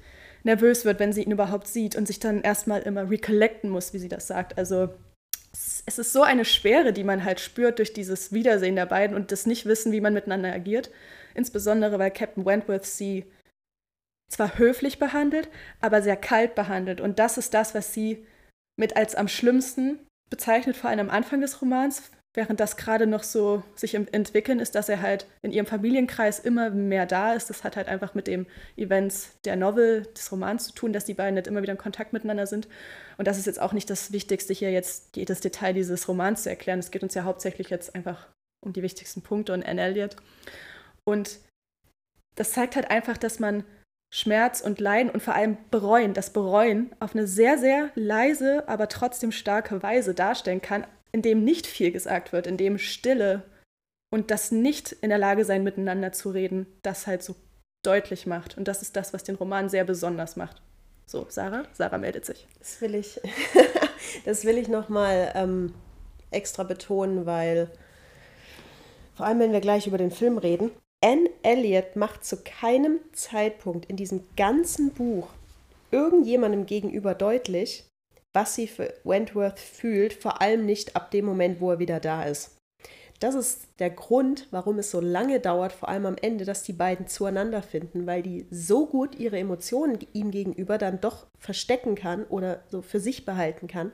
nervös wird, wenn sie ihn überhaupt sieht und sich dann erstmal immer recollecten muss, wie sie das sagt. Also es ist so eine Schwere, die man halt spürt durch dieses Wiedersehen der beiden und das Nicht-Wissen, wie man miteinander agiert. Insbesondere, weil Captain Wentworth sie zwar höflich behandelt, aber sehr kalt behandelt. Und das ist das, was sie mit als am schlimmsten bezeichnet, vor allem am Anfang des Romans, während das gerade noch so sich entwickeln ist, dass er halt in ihrem Familienkreis immer mehr da ist. Das hat halt einfach mit dem Events der Novel, des Romans zu tun, dass die beiden nicht immer wieder in Kontakt miteinander sind. Und das ist jetzt auch nicht das Wichtigste, hier jetzt jedes Detail dieses Romans zu erklären. Es geht uns ja hauptsächlich jetzt einfach um die wichtigsten Punkte und Anne Elliot. Und das zeigt halt einfach, dass man Schmerz und Leiden und vor allem Bereuen, das Bereuen auf eine sehr, sehr leise, aber trotzdem starke Weise darstellen kann, in dem nicht viel gesagt wird, in dem Stille und das nicht in der Lage sein, miteinander zu reden, das halt so deutlich macht. Und das ist das, was den Roman sehr besonders macht. So, Sarah? Sarah meldet sich. Das will ich, das will ich nochmal ähm, extra betonen, weil vor allem, wenn wir gleich über den Film reden, Anne Elliot macht zu keinem Zeitpunkt in diesem ganzen Buch irgendjemandem gegenüber deutlich, was sie für Wentworth fühlt, vor allem nicht ab dem Moment, wo er wieder da ist. Das ist der Grund, warum es so lange dauert, vor allem am Ende, dass die beiden zueinander finden, weil die so gut ihre Emotionen ihm gegenüber dann doch verstecken kann oder so für sich behalten kann,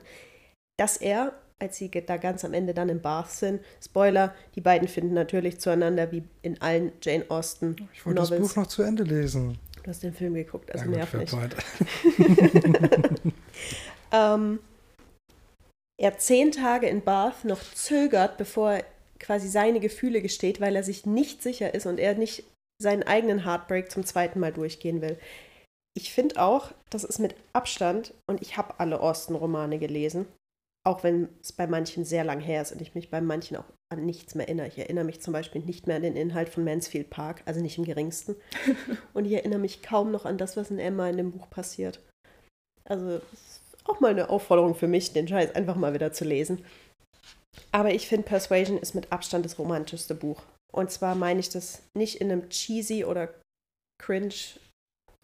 dass er, als sie da ganz am Ende dann im Bath sind, Spoiler, die beiden finden natürlich zueinander wie in allen Jane Austen. Ich wollte Novels. das Buch noch zu Ende lesen. Du hast den Film geguckt, also ja, nerv nicht. ähm, er zehn Tage in Bath noch zögert, bevor er quasi seine Gefühle gesteht, weil er sich nicht sicher ist und er nicht seinen eigenen Heartbreak zum zweiten Mal durchgehen will. Ich finde auch, das ist mit Abstand, und ich habe alle Austen-Romane gelesen, auch wenn es bei manchen sehr lang her ist und ich mich bei manchen auch an nichts mehr erinnere. Ich erinnere mich zum Beispiel nicht mehr an den Inhalt von Mansfield Park, also nicht im geringsten. und ich erinnere mich kaum noch an das, was in Emma in dem Buch passiert. Also auch mal eine Aufforderung für mich, den Scheiß einfach mal wieder zu lesen. Aber ich finde, Persuasion ist mit Abstand das romantischste Buch. Und zwar meine ich das nicht in einem cheesy oder cringe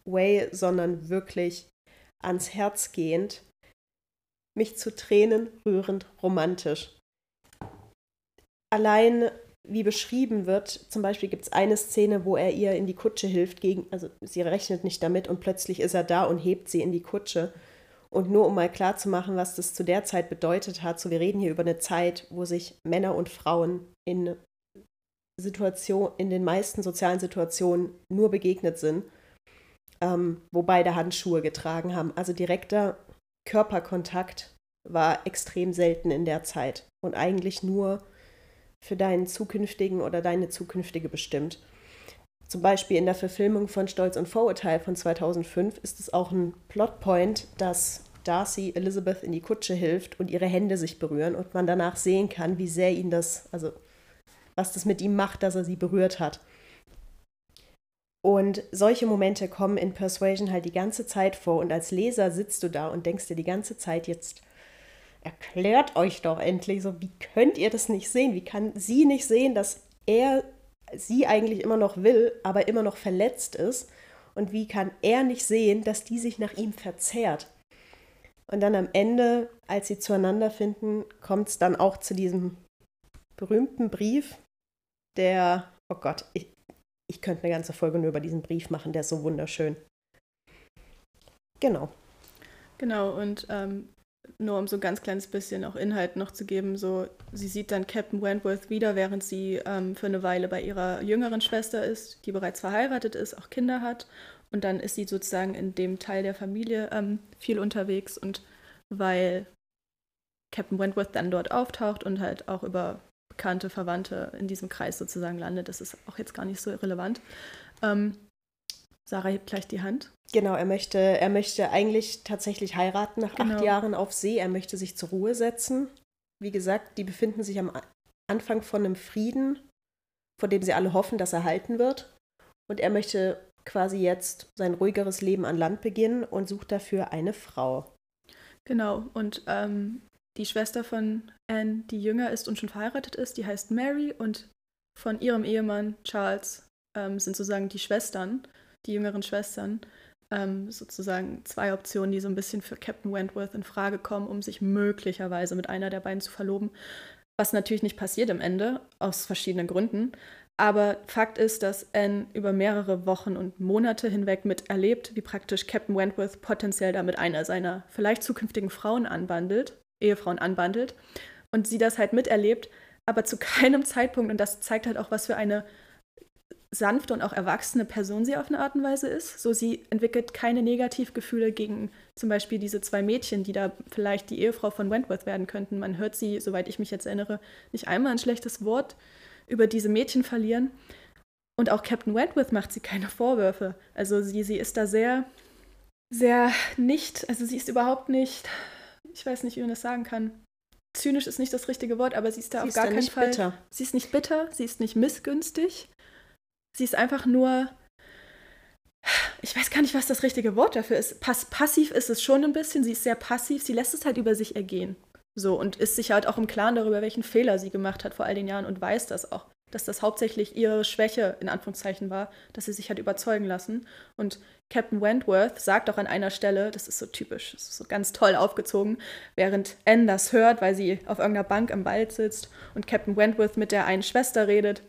Way, sondern wirklich ans Herz gehend, mich zu Tränen rührend romantisch. Allein wie beschrieben wird, zum Beispiel gibt es eine Szene, wo er ihr in die Kutsche hilft, gegen, also sie rechnet nicht damit und plötzlich ist er da und hebt sie in die Kutsche. Und nur um mal klarzumachen, was das zu der Zeit bedeutet hat, so wir reden hier über eine Zeit, wo sich Männer und Frauen in Situation, in den meisten sozialen Situationen nur begegnet sind. ähm, wo beide Handschuhe getragen haben. Also direkter Körperkontakt war extrem selten in der Zeit und eigentlich nur für deinen zukünftigen oder deine zukünftige bestimmt. Zum Beispiel in der Verfilmung von Stolz und Vorurteil von 2005 ist es auch ein Plotpoint, dass Darcy Elizabeth in die Kutsche hilft und ihre Hände sich berühren und man danach sehen kann, wie sehr ihn das, also was das mit ihm macht, dass er sie berührt hat. Und solche Momente kommen in Persuasion halt die ganze Zeit vor und als Leser sitzt du da und denkst dir die ganze Zeit jetzt, erklärt euch doch endlich so, wie könnt ihr das nicht sehen? Wie kann sie nicht sehen, dass er sie eigentlich immer noch will, aber immer noch verletzt ist? Und wie kann er nicht sehen, dass die sich nach ihm verzehrt? Und dann am Ende, als sie zueinander finden, kommt es dann auch zu diesem berühmten Brief, der, oh Gott, ich, ich könnte eine ganze Folge nur über diesen Brief machen, der ist so wunderschön. Genau. Genau, und ähm, nur um so ein ganz kleines bisschen auch Inhalt noch zu geben, so sie sieht dann Captain Wentworth wieder, während sie ähm, für eine Weile bei ihrer jüngeren Schwester ist, die bereits verheiratet ist, auch Kinder hat. Und dann ist sie sozusagen in dem Teil der Familie ähm, viel unterwegs und weil Captain Wentworth dann dort auftaucht und halt auch über bekannte Verwandte in diesem Kreis sozusagen landet, das ist auch jetzt gar nicht so irrelevant. Ähm, Sarah hebt gleich die Hand. Genau, er möchte, er möchte eigentlich tatsächlich heiraten nach Genau. acht Jahren auf See. Er möchte sich zur Ruhe setzen. Wie gesagt, die befinden sich am Anfang von einem Frieden, vor dem sie alle hoffen, dass er halten wird. Und er möchte quasi jetzt sein ruhigeres Leben an Land beginnen und sucht dafür eine Frau. Genau, und ähm, die Schwester von Anne, die jünger ist und schon verheiratet ist, die heißt Mary und von ihrem Ehemann Charles ähm, sind sozusagen die Schwestern, die jüngeren Schwestern, ähm, sozusagen zwei Optionen, die so ein bisschen für Captain Wentworth in Frage kommen, um sich möglicherweise mit einer der beiden zu verloben. Was natürlich nicht passiert am Ende, aus verschiedenen Gründen. Aber Fakt ist, dass Anne über mehrere Wochen und Monate hinweg miterlebt, wie praktisch Captain Wentworth potenziell damit einer seiner vielleicht zukünftigen Frauen anbandelt, Ehefrauen anbandelt. Und sie das halt miterlebt, aber zu keinem Zeitpunkt, und das zeigt halt auch, was für eine sanfte und auch erwachsene Person sie auf eine Art und Weise ist. So, sie entwickelt keine Negativgefühle gegen zum Beispiel diese zwei Mädchen, die da vielleicht die Ehefrau von Wentworth werden könnten. Man hört sie, soweit ich mich jetzt erinnere, nicht einmal ein schlechtes Wort über diese Mädchen verlieren. Und auch Captain Wentworth macht sie keine Vorwürfe. Also sie, sie ist da sehr, sehr nicht, also sie ist überhaupt nicht, ich weiß nicht, wie man das sagen kann. Zynisch ist nicht das richtige Wort, aber sie ist da Sie auf ist gar keinen nicht Fall. bitter. Sie ist nicht bitter, sie ist nicht missgünstig. Sie ist einfach nur. Ich weiß gar nicht, was das richtige Wort dafür ist. Pass passiv ist es schon ein bisschen. Sie ist sehr passiv. Sie lässt es halt über sich ergehen. So und ist sich halt auch im Klaren darüber, welchen Fehler sie gemacht hat vor all den Jahren und weiß das auch, dass das hauptsächlich ihre Schwäche in Anführungszeichen war, dass sie sich hat überzeugen lassen. Und Captain Wentworth sagt auch an einer Stelle, das ist so typisch, das ist so ganz toll aufgezogen, während Anne das hört, weil sie auf irgendeiner Bank im Wald sitzt und Captain Wentworth mit der einen Schwester redet,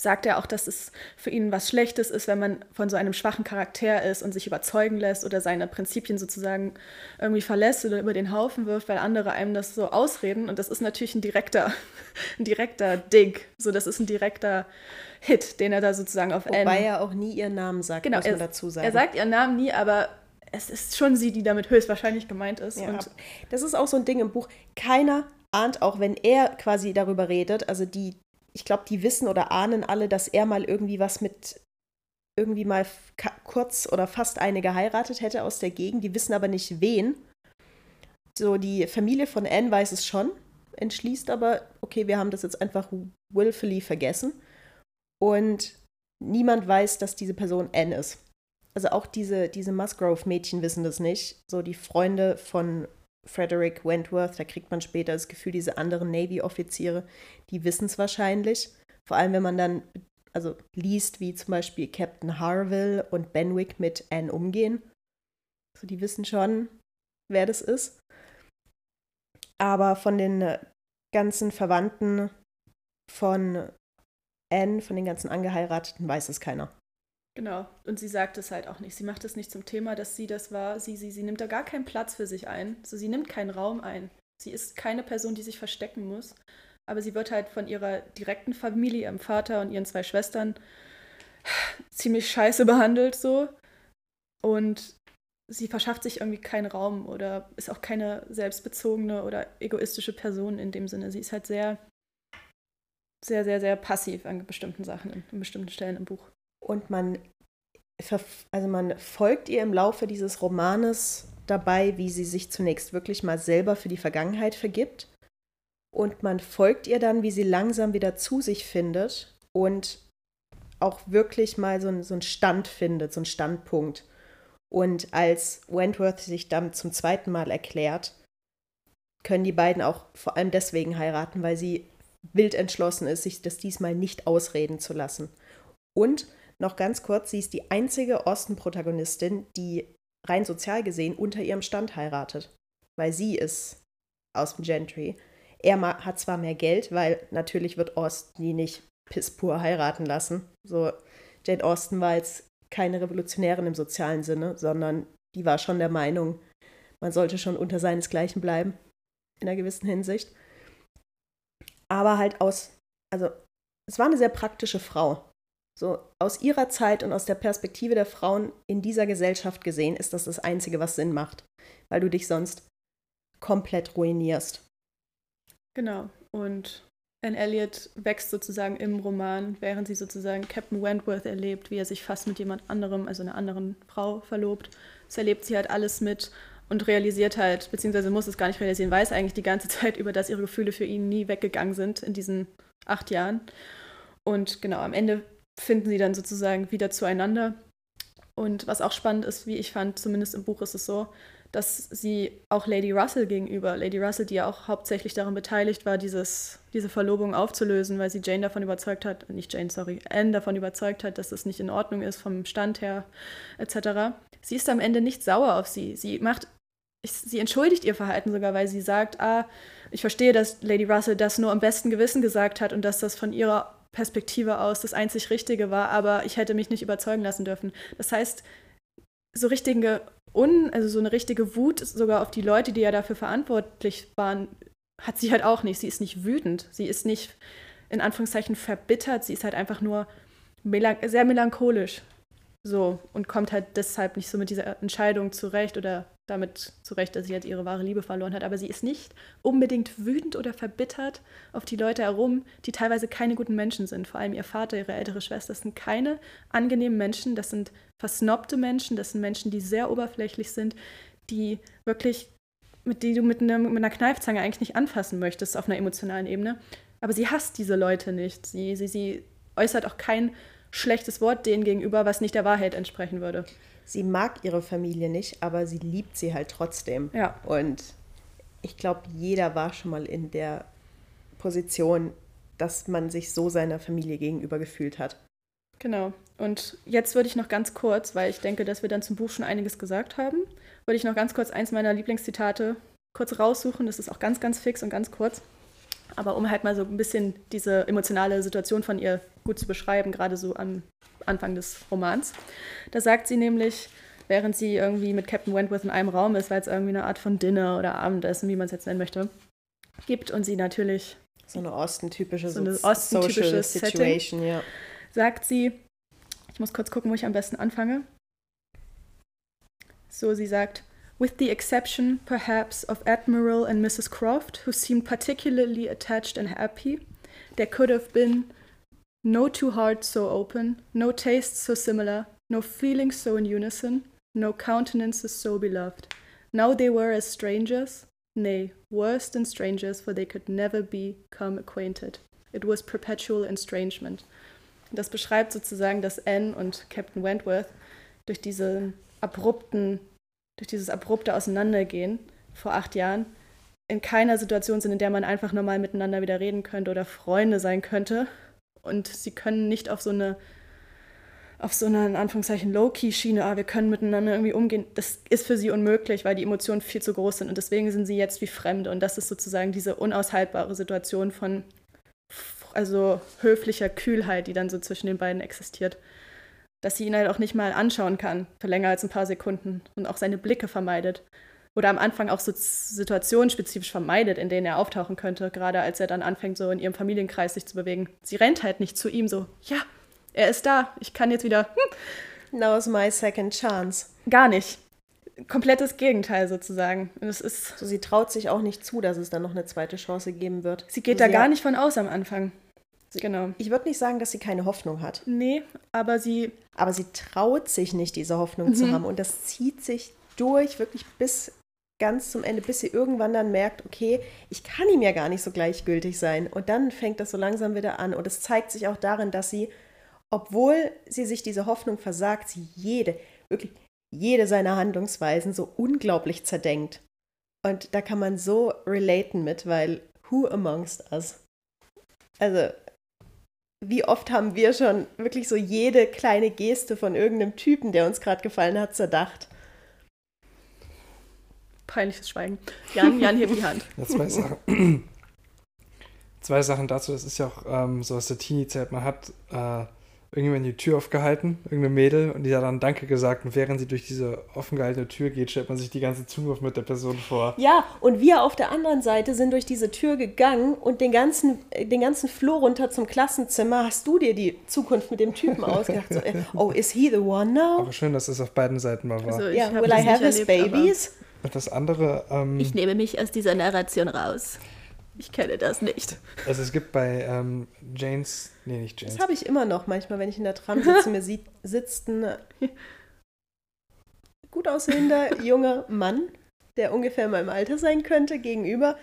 sagt er auch, dass es für ihn was Schlechtes ist, wenn man von so einem schwachen Charakter ist und sich überzeugen lässt oder seine Prinzipien sozusagen irgendwie verlässt oder über den Haufen wirft, weil andere einem das so ausreden. Und das ist natürlich ein direkter, ein direkter Dig. So, das ist ein direkter Hit, den er da sozusagen auf Wobei Anne er auch nie ihren Namen sagt, Genau, muss man dazu sagen. er sagt ihren Namen nie, aber es ist schon sie, die damit höchstwahrscheinlich gemeint ist. Ja, und das ist auch so ein Ding im Buch. Keiner ahnt, auch wenn er quasi darüber redet, also die, ich glaube, die wissen oder ahnen alle, dass er mal irgendwie was mit irgendwie mal kurz oder fast eine geheiratet hätte aus der Gegend. Die wissen aber nicht wen. So, die Familie von Anne weiß es schon, entschließt aber, okay, wir haben das jetzt einfach willfully vergessen. Und niemand weiß, dass diese Person Anne ist. Also auch diese, diese Musgrove-Mädchen wissen das nicht. So die Freunde von Frederick Wentworth, da kriegt man später das Gefühl, diese anderen Navy-Offiziere, die wissen es wahrscheinlich. Vor allem, wenn man dann also liest, wie zum Beispiel Captain Harville und Benwick mit Anne umgehen. So, die wissen schon, wer das ist. Aber von den äh, ganzen Verwandten von Anne, von den ganzen Angeheirateten, weiß es keiner. Genau. Und sie sagt es halt auch nicht. Sie macht es nicht zum Thema, dass sie das war. Sie, sie, sie nimmt da gar keinen Platz für sich ein. So, sie nimmt keinen Raum ein. Sie ist keine Person, die sich verstecken muss. Aber sie wird halt von ihrer direkten Familie, ihrem Vater und ihren zwei Schwestern ziemlich scheiße behandelt so. Und sie verschafft sich irgendwie keinen Raum oder ist auch keine selbstbezogene oder egoistische Person in dem Sinne. Sie ist halt sehr, sehr, sehr, sehr passiv an bestimmten Sachen, an bestimmten Stellen im Buch. Und man, also man folgt ihr im Laufe dieses Romanes dabei, wie sie sich zunächst wirklich mal selber für die Vergangenheit vergibt. Und man folgt ihr dann, wie sie langsam wieder zu sich findet und auch wirklich mal so, so einen Stand findet, so einen Standpunkt und als Wentworth sich dann zum zweiten Mal erklärt, können die beiden auch vor allem deswegen heiraten, weil sie wild entschlossen ist, sich das diesmal nicht ausreden zu lassen. Und noch ganz kurz, sie ist die einzige Osten-Protagonistin, die rein sozial gesehen unter ihrem Stand heiratet, weil sie ist aus dem Gentry. Er hat zwar mehr Geld, weil natürlich wird Austen die nicht pisspur heiraten lassen. So, Jane Austen war jetzt keine Revolutionärin im sozialen Sinne, sondern die war schon der Meinung, man sollte schon unter seinesgleichen bleiben, in einer gewissen Hinsicht. Aber halt aus, also es war eine sehr praktische Frau. So aus ihrer Zeit und aus der Perspektive der Frauen in dieser Gesellschaft gesehen ist das das Einzige, was Sinn macht, weil du dich sonst komplett ruinierst. Genau. Und Anne Elliot wächst sozusagen im Roman, während sie sozusagen Captain Wentworth erlebt, wie er sich fast mit jemand anderem, also einer anderen Frau, verlobt. Das erlebt sie halt alles mit und realisiert halt, beziehungsweise muss es gar nicht realisieren, weiß eigentlich die ganze Zeit über, dass ihre Gefühle für ihn nie weggegangen sind in diesen acht Jahren. Und genau, am Ende finden sie dann sozusagen wieder zueinander. Und was auch spannend ist, wie ich fand, zumindest im Buch ist es so, dass sie auch Lady Russell gegenüber, Lady Russell, die ja auch hauptsächlich daran beteiligt war, dieses, diese Verlobung aufzulösen, weil sie Jane davon überzeugt hat, nicht Jane, sorry, Anne davon überzeugt hat, dass das nicht in Ordnung ist vom Stand her, etc. Sie ist am Ende nicht sauer auf sie. Sie macht, sie entschuldigt ihr Verhalten sogar, weil sie sagt, ah, ich verstehe, dass Lady Russell das nur am besten Gewissen gesagt hat und dass das von ihrer Perspektive aus das einzig Richtige war, aber ich hätte mich nicht überzeugen lassen dürfen. Das heißt, so richtige un, also so eine richtige Wut sogar auf die Leute, die ja dafür verantwortlich waren, hat sie halt auch nicht. Sie ist nicht wütend, sie ist nicht in Anführungszeichen verbittert, sie ist halt einfach nur melanch sehr melancholisch. So, und kommt halt deshalb nicht so mit dieser Entscheidung zurecht oder damit zurecht, dass sie jetzt ihre wahre Liebe verloren hat. Aber sie ist nicht unbedingt wütend oder verbittert auf die Leute herum, die teilweise keine guten Menschen sind. Vor allem ihr Vater, ihre ältere Schwester, das sind keine angenehmen Menschen, das sind versnobte Menschen, das sind Menschen, die sehr oberflächlich sind, die wirklich, mit die du mit, einer, mit einer Kneifzange eigentlich nicht anfassen möchtest auf einer emotionalen Ebene. Aber sie hasst diese Leute nicht. Sie, sie, sie äußert auch kein schlechtes Wort denen gegenüber, was nicht der Wahrheit entsprechen würde. Sie mag ihre Familie nicht, aber sie liebt sie halt trotzdem. Ja. Und ich glaube, jeder war schon mal in der Position, dass man sich so seiner Familie gegenüber gefühlt hat. Genau. Und jetzt würde ich noch ganz kurz, weil ich denke, dass wir dann zum Buch schon einiges gesagt haben, würde ich noch ganz kurz eins meiner Lieblingszitate kurz raussuchen. Das ist auch ganz, ganz fix und ganz kurz. Aber um halt mal so ein bisschen diese emotionale Situation von ihr gut zu beschreiben, gerade so am Anfang des Romans. Da sagt sie nämlich, während sie irgendwie mit Captain Wentworth in einem Raum ist, weil es irgendwie eine Art von Dinner oder Abendessen, wie man es jetzt nennen möchte, gibt und sie natürlich so eine ostentypische so eine ostentypische Situation, ja. sagt sie, ich muss kurz gucken, wo ich am besten anfange. So, sie sagt, with the exception, perhaps, of Admiral and Mrs. Croft, who seemed particularly attached and happy, there could have been no two hearts so open, no tastes so similar, no feelings so in unison, no countenances so beloved. Now they were as strangers, nay, worse than strangers, for they could never become acquainted. It was perpetual estrangement. Das beschreibt sozusagen, dass Anne und Captain Wentworth durch diesen abrupten durch dieses abrupte Auseinandergehen vor acht Jahren in keiner Situation sind, in der man einfach normal miteinander wieder reden könnte oder Freunde sein könnte. Und sie können nicht auf so eine, auf so eine, in Anführungszeichen, Low-Key-Schiene, ah, wir können miteinander irgendwie umgehen. Das ist für sie unmöglich, weil die Emotionen viel zu groß sind. Und deswegen sind sie jetzt wie Fremde. Und das ist sozusagen diese unaushaltbare Situation von also höflicher Kühlheit, die dann so zwischen den beiden existiert dass sie ihn halt auch nicht mal anschauen kann für länger als ein paar Sekunden und auch seine Blicke vermeidet. Oder am Anfang auch so situationsspezifisch vermeidet, in denen er auftauchen könnte, gerade als er dann anfängt, so in ihrem Familienkreis sich zu bewegen. Sie rennt halt nicht zu ihm so, ja, er ist da, ich kann jetzt wieder hm, Now's my second chance. Gar nicht. Komplettes Gegenteil sozusagen. Es ist, So, sie traut sich auch nicht zu, dass es dann noch eine zweite Chance geben wird. sie geht Also da sie gar hat- nicht von aus am Anfang. Genau. Ich würde nicht sagen, dass sie keine Hoffnung hat, Nee, aber sie, aber sie traut sich nicht, diese Hoffnung zu Mhm. haben. Und das zieht sich durch, wirklich bis ganz zum Ende, bis sie irgendwann dann merkt, okay, ich kann ihm ja gar nicht so gleichgültig sein. Und dann fängt das so langsam wieder an. Und es zeigt sich auch darin, dass sie, obwohl sie sich diese Hoffnung versagt, sie jede, wirklich jede seiner Handlungsweisen so unglaublich zerdenkt. Und da kann man so relaten mit, weil who amongst us? Also, wie oft haben wir schon wirklich so jede kleine Geste von irgendeinem Typen, der uns gerade gefallen hat, zerdacht? Peinliches Schweigen. Jan, Jan hebt die Hand. Ja, zwei Sachen. zwei Sachen dazu. Das ist ja auch ähm, so aus der Teenie-Zeit. Man hat äh, irgendjemand die Tür aufgehalten, irgendeine Mädel, und die hat dann Danke gesagt. Und während sie durch diese offen gehaltene Tür geht, stellt man sich die ganze Zukunft mit der Person vor. Ja, und wir auf der anderen Seite sind durch diese Tür gegangen und den ganzen, äh, den ganzen Flur runter zum Klassenzimmer hast du dir die Zukunft mit dem Typen ausgedacht. So, äh, oh, is he the one now? Aber schön, dass es auf beiden Seiten mal war. Also, ich Ja, will das I have nicht his erlebt, babies? Das andere, ähm, Ich nehme mich aus dieser Narration raus. Ich kenne das nicht. also es gibt bei ähm, Janes, nee, nicht Janes. Das habe ich immer noch manchmal, wenn ich in der Tram sitze, mir sieht, sitzt ein äh, gut aussehender junger Mann, der ungefähr in meinem Alter sein könnte, gegenüber.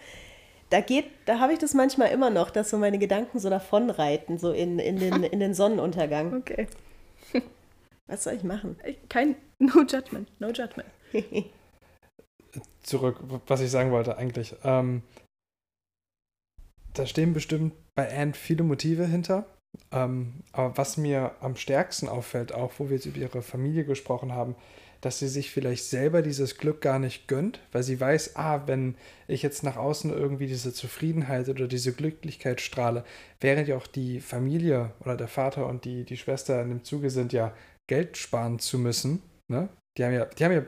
Da geht, da habe ich das manchmal immer noch, dass so meine Gedanken so davonreiten, so in, in, den, in den Sonnenuntergang. Okay. Was soll ich machen? Kein No Judgment. No Judgment. zurück, was ich sagen wollte eigentlich. Ähm, da stehen bestimmt bei Anne viele Motive hinter. Ähm, aber was mir am stärksten auffällt, auch wo wir jetzt über ihre Familie gesprochen haben, dass sie sich vielleicht selber dieses Glück gar nicht gönnt, weil sie weiß, ah, wenn ich jetzt nach außen irgendwie diese Zufriedenheit oder diese Glücklichkeit strahle, während ja auch die Familie oder der Vater und die, die Schwester in dem Zuge sind, ja Geld sparen zu müssen. Ne? Die haben ja, die haben ja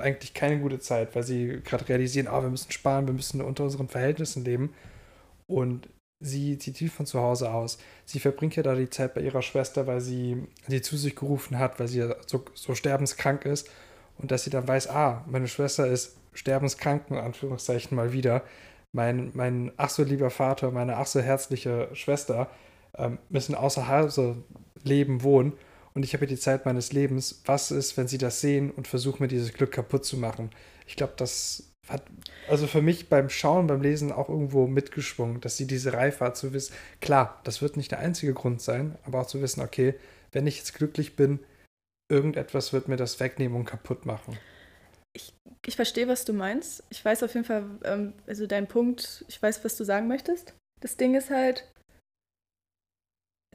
eigentlich keine gute Zeit, weil sie gerade realisieren, ah, wir müssen sparen, wir müssen unter unseren Verhältnissen leben. Und sie zieht viel von zu Hause aus. Sie verbringt ja da die Zeit bei ihrer Schwester, weil sie sie zu sich gerufen hat, weil sie so, so sterbenskrank ist. Und dass sie dann weiß, ah, meine Schwester ist sterbenskrank, in Anführungszeichen mal wieder. Mein, mein ach so lieber Vater, meine ach so herzliche Schwester ähm, müssen außer Hause leben, wohnen. Und ich habe hier die Zeit meines Lebens. Was ist, wenn sie das sehen und versuchen, mir dieses Glück kaputt zu machen? Ich glaube, das hat also für mich beim Schauen, beim Lesen auch irgendwo mitgeschwungen, dass sie diese Reife hat zu wissen, klar, das wird nicht der einzige Grund sein, aber auch zu wissen, okay, wenn ich jetzt glücklich bin, irgendetwas wird mir das wegnehmen und kaputt machen. Ich verstehe, was du meinst. Ich weiß auf jeden Fall, ähm, also dein Punkt, ich weiß, was du sagen möchtest. Das Ding ist halt,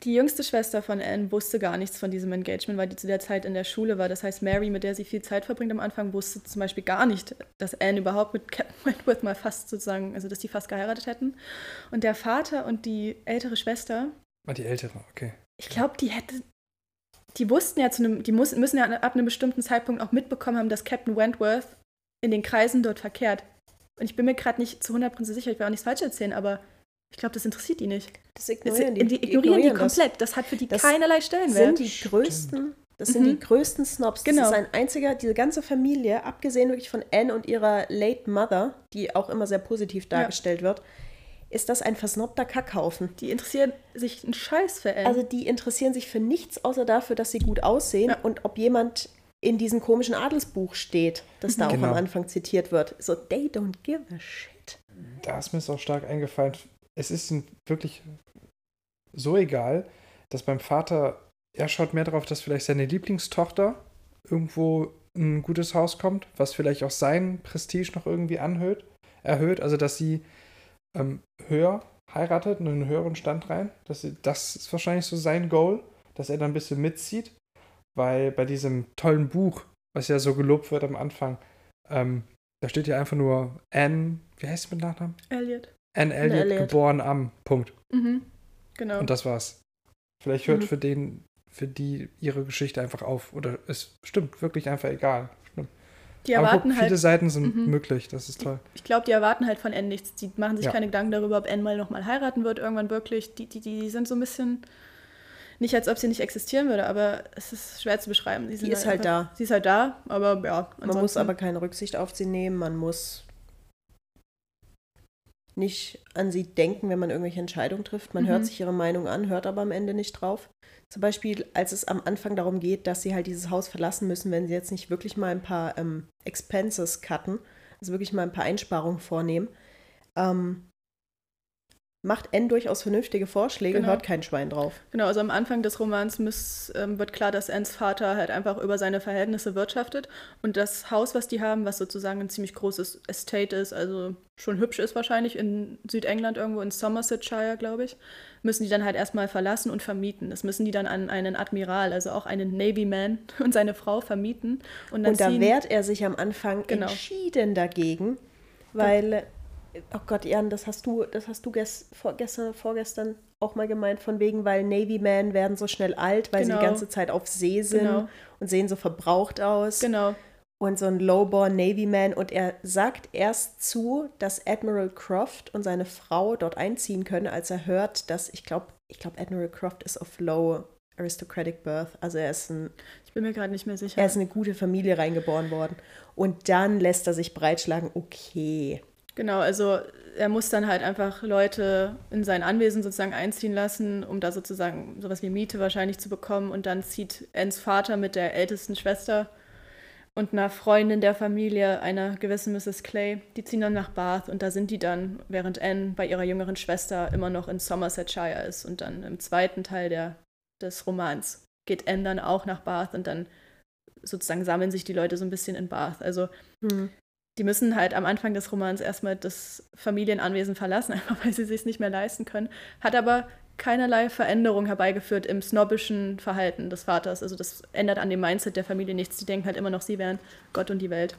die jüngste Schwester von Anne wusste gar nichts von diesem Engagement, weil die zu der Zeit in der Schule war. Das heißt, Mary, mit der sie viel Zeit verbringt am Anfang, wusste zum Beispiel gar nicht, dass Anne überhaupt mit Captain Wentworth mal fast sozusagen, also dass die fast geheiratet hätten. Und der Vater und die ältere Schwester, Ah, die ältere, okay. ich glaube, die hätte, die wussten ja zu einem, die muss, müssen ja ab einem bestimmten Zeitpunkt auch mitbekommen haben, dass Captain Wentworth in den Kreisen dort verkehrt. Und ich bin mir gerade nicht zu 100% sicher, ich will auch nichts falsch erzählen, aber ich glaube, das interessiert die nicht. Das Das, ignorieren die, die. ignorieren die das. komplett. Das hat für die Das keinerlei sind Stellenwert. die Stimmt. größten, das sind Mhm. die größten Snobs. Genau. Das ist ein einziger, diese ganze Familie, abgesehen wirklich von Anne und ihrer late Mother, die auch immer sehr positiv dargestellt wird, ist das ein versnobter Kackhaufen. Die interessieren sich einen Scheiß für Anne. Also die interessieren sich für nichts außer dafür, dass sie gut aussehen Ja. und ob jemand in diesem komischen Adelsbuch steht, das da auch Genau. am Anfang zitiert wird. So, they don't give a shit. Da ist mir es auch stark eingefallen. Es ist wirklich so egal, dass beim Vater, er schaut mehr darauf, dass vielleicht seine Lieblingstochter irgendwo in ein gutes Haus kommt, was vielleicht auch sein Prestige noch irgendwie anhöht, erhöht, also dass sie ähm, höher heiratet, in einen höheren Stand rein. Sie, das ist wahrscheinlich so sein Goal, dass er da ein bisschen mitzieht, weil bei diesem tollen Buch, was ja so gelobt wird am Anfang, ähm, da steht ja einfach nur Anne, wie heißt sie mit Nachnamen? Elliot. Anne Elliot, Elliot. geboren am Punkt. Mhm. Genau. Und das war's. Vielleicht hört Mhm. für den, für die ihre Geschichte einfach auf. Oder es stimmt, wirklich einfach egal. Stimmt. die Aber erwarten guck, viele halt, Seiten sind Mhm. möglich, das ist toll. ich glaube, die erwarten halt von Anne nichts. Die machen sich Ja. keine Gedanken darüber, ob Anne mal nochmal heiraten wird, irgendwann wirklich. Die, die, die sind so ein bisschen Nicht, als ob sie nicht existieren würde, aber es ist schwer zu beschreiben. Sie ist halt einfach, da. Sie ist halt da, aber ja. Man muss aber keine Rücksicht auf sie nehmen. Man muss nicht an sie denken, wenn man irgendwelche Entscheidungen trifft. Man mhm. hört sich ihre Meinung an, hört aber am Ende nicht drauf. Zum Beispiel, als es am Anfang darum geht, dass sie halt dieses Haus verlassen müssen, wenn sie jetzt nicht wirklich mal ein paar ähm, Expenses cutten, also wirklich mal ein paar Einsparungen vornehmen, ähm, macht N durchaus vernünftige Vorschläge, genau. hört kein Schwein drauf. Genau, also am Anfang des Romans muss, ähm, wird klar, dass Anns Vater halt einfach über seine Verhältnisse wirtschaftet und das Haus, was die haben, was sozusagen ein ziemlich großes Estate ist, also schon hübsch ist wahrscheinlich in Südengland irgendwo in Somersetshire, glaube ich, müssen die dann halt erstmal verlassen und vermieten. Das müssen die dann an einen Admiral, also auch einen Navyman und seine Frau vermieten. Und, und da wehrt er sich am Anfang genau. entschieden dagegen, weil oh Gott, Jan, das hast du, das hast du gest, vor, gestern, vorgestern auch mal gemeint, von wegen, weil Navy Men werden so schnell alt, weil genau. sie die genau. ganze Zeit auf See sind genau. und sehen so verbraucht aus. Genau. Und so ein Lowborn Navy Man und er sagt erst zu, dass Admiral Croft und seine Frau dort einziehen können, als er hört, dass ich glaube, ich glaube Admiral Croft ist of low aristocratic birth, also er ist ein ich bin mir gerade nicht mehr sicher. Er ist in eine gute Familie reingeboren worden und dann lässt er sich breitschlagen, okay, Genau, also er muss dann halt einfach Leute in sein Anwesen sozusagen einziehen lassen, um da sozusagen sowas wie Miete wahrscheinlich zu bekommen. Und dann zieht Ens Vater mit der ältesten Schwester und einer Freundin der Familie, einer gewissen Mrs. Clay, die ziehen dann nach Bath und da sind die dann, während Anne bei ihrer jüngeren Schwester immer noch in Somersetshire ist. Und dann im zweiten Teil der, des Romans geht Anne dann auch nach Bath und dann sozusagen sammeln sich die Leute so ein bisschen in Bath. Also hm die müssen halt am Anfang des Romans erstmal das Familienanwesen verlassen, einfach weil sie sich nicht mehr leisten können. Hat aber keinerlei Veränderung herbeigeführt im snobbischen Verhalten des Vaters. Also das ändert an dem Mindset der Familie nichts. Die denken halt immer noch, sie wären Gott und die Welt.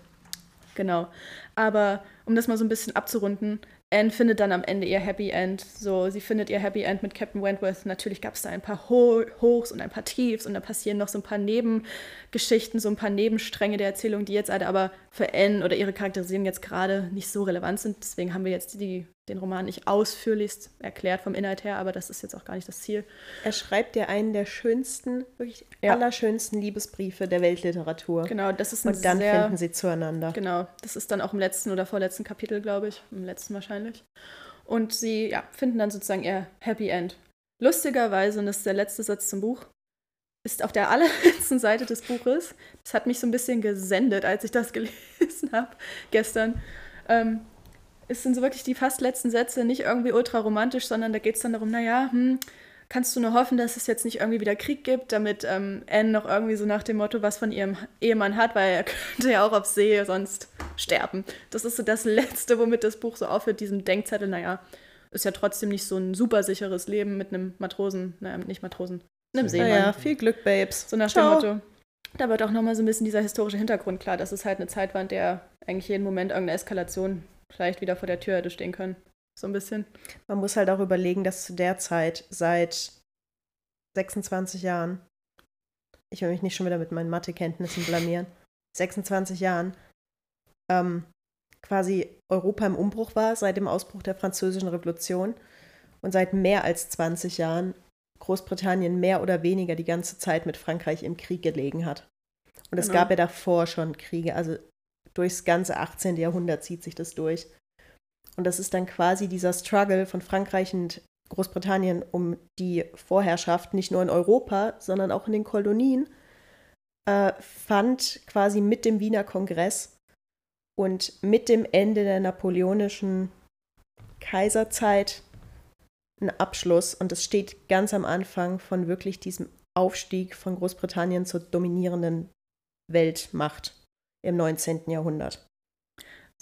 Genau. Aber um das mal so ein bisschen abzurunden, Anne findet dann am Ende ihr Happy End. So, sie findet ihr Happy End mit Captain Wentworth. Natürlich gab es da ein paar Ho Hochs und ein paar Tiefs und da passieren noch so ein paar Nebengeschichten, so ein paar Nebenstränge der Erzählung, die jetzt aber für Anne oder ihre Charakterisierung jetzt gerade nicht so relevant sind. Deswegen haben wir jetzt die, den Roman nicht ausführlichst erklärt vom Inhalt her, aber das ist jetzt auch gar nicht das Ziel. Er schreibt ja einen der schönsten, wirklich ja. allerschönsten Liebesbriefe der Weltliteratur. Genau, das ist ein Und dann sehr, finden sie zueinander. Genau, das ist dann auch im letzten oder vorletzten Kapitel, glaube ich, im letzten wahrscheinlich wahrscheinlich. Und sie ja, finden dann sozusagen ihr Happy End. Lustigerweise, und das ist der letzte Satz zum Buch, ist auf der allerletzten Seite des Buches, das hat mich so ein bisschen gesendet, als ich das gelesen habe gestern, ähm, es sind so wirklich die fast letzten Sätze, nicht irgendwie ultra romantisch, sondern da geht es dann darum, naja, hm, kannst du nur hoffen, dass es jetzt nicht irgendwie wieder Krieg gibt, damit ähm, Anne noch irgendwie so nach dem Motto was von ihrem Ehemann hat, weil er könnte ja auch auf See sonst sterben. Das ist so das Letzte, womit das Buch so aufhört, diesem Denkzettel, naja, ist ja trotzdem nicht so ein super sicheres Leben mit einem Matrosen, naja, nicht Matrosen, einem Seemann. Naja, viel Glück, Babes. So nach Ciao. dem Motto. Da wird auch nochmal so ein bisschen dieser historische Hintergrund klar, dass es halt eine Zeit war, in der eigentlich jeden Moment irgendeine Eskalation vielleicht wieder vor der Tür hätte stehen können. So ein bisschen. Man muss halt auch überlegen, dass zu der Zeit seit 26 Jahren, ich will mich nicht schon wieder mit meinen Mathekenntnissen blamieren, 26 Jahren ähm, quasi Europa im Umbruch war seit dem Ausbruch der Französischen Revolution und seit mehr als 20 Jahren Großbritannien mehr oder weniger die ganze Zeit mit Frankreich im Krieg gelegen hat. Und es genau. gab ja davor schon Kriege, also durchs ganze 18. Jahrhundert zieht sich das durch. Und das ist dann quasi dieser Struggle von Frankreich und Großbritannien um die Vorherrschaft, nicht nur in Europa, sondern auch in den Kolonien, äh, fand quasi mit dem Wiener Kongress und mit dem Ende der napoleonischen Kaiserzeit ein Abschluss. Und es steht ganz am Anfang von wirklich diesem Aufstieg von Großbritannien zur dominierenden Weltmacht im 19. Jahrhundert.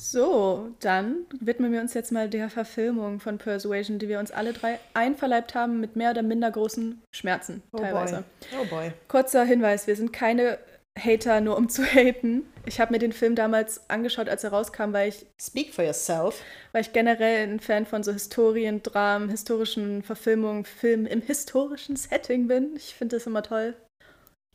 So, dann widmen wir uns jetzt mal der Verfilmung von Persuasion, die wir uns alle drei einverleibt haben mit mehr oder minder großen Schmerzen oh teilweise. Boy. Oh boy. Kurzer Hinweis, wir sind keine Hater, nur um zu haten. Ich habe mir den Film damals angeschaut, als er rauskam, weil ich. Speak for yourself. Weil ich generell ein Fan von so Historien, Dramen, historischen Verfilmungen, Filmen im historischen Setting bin. Ich finde das immer toll.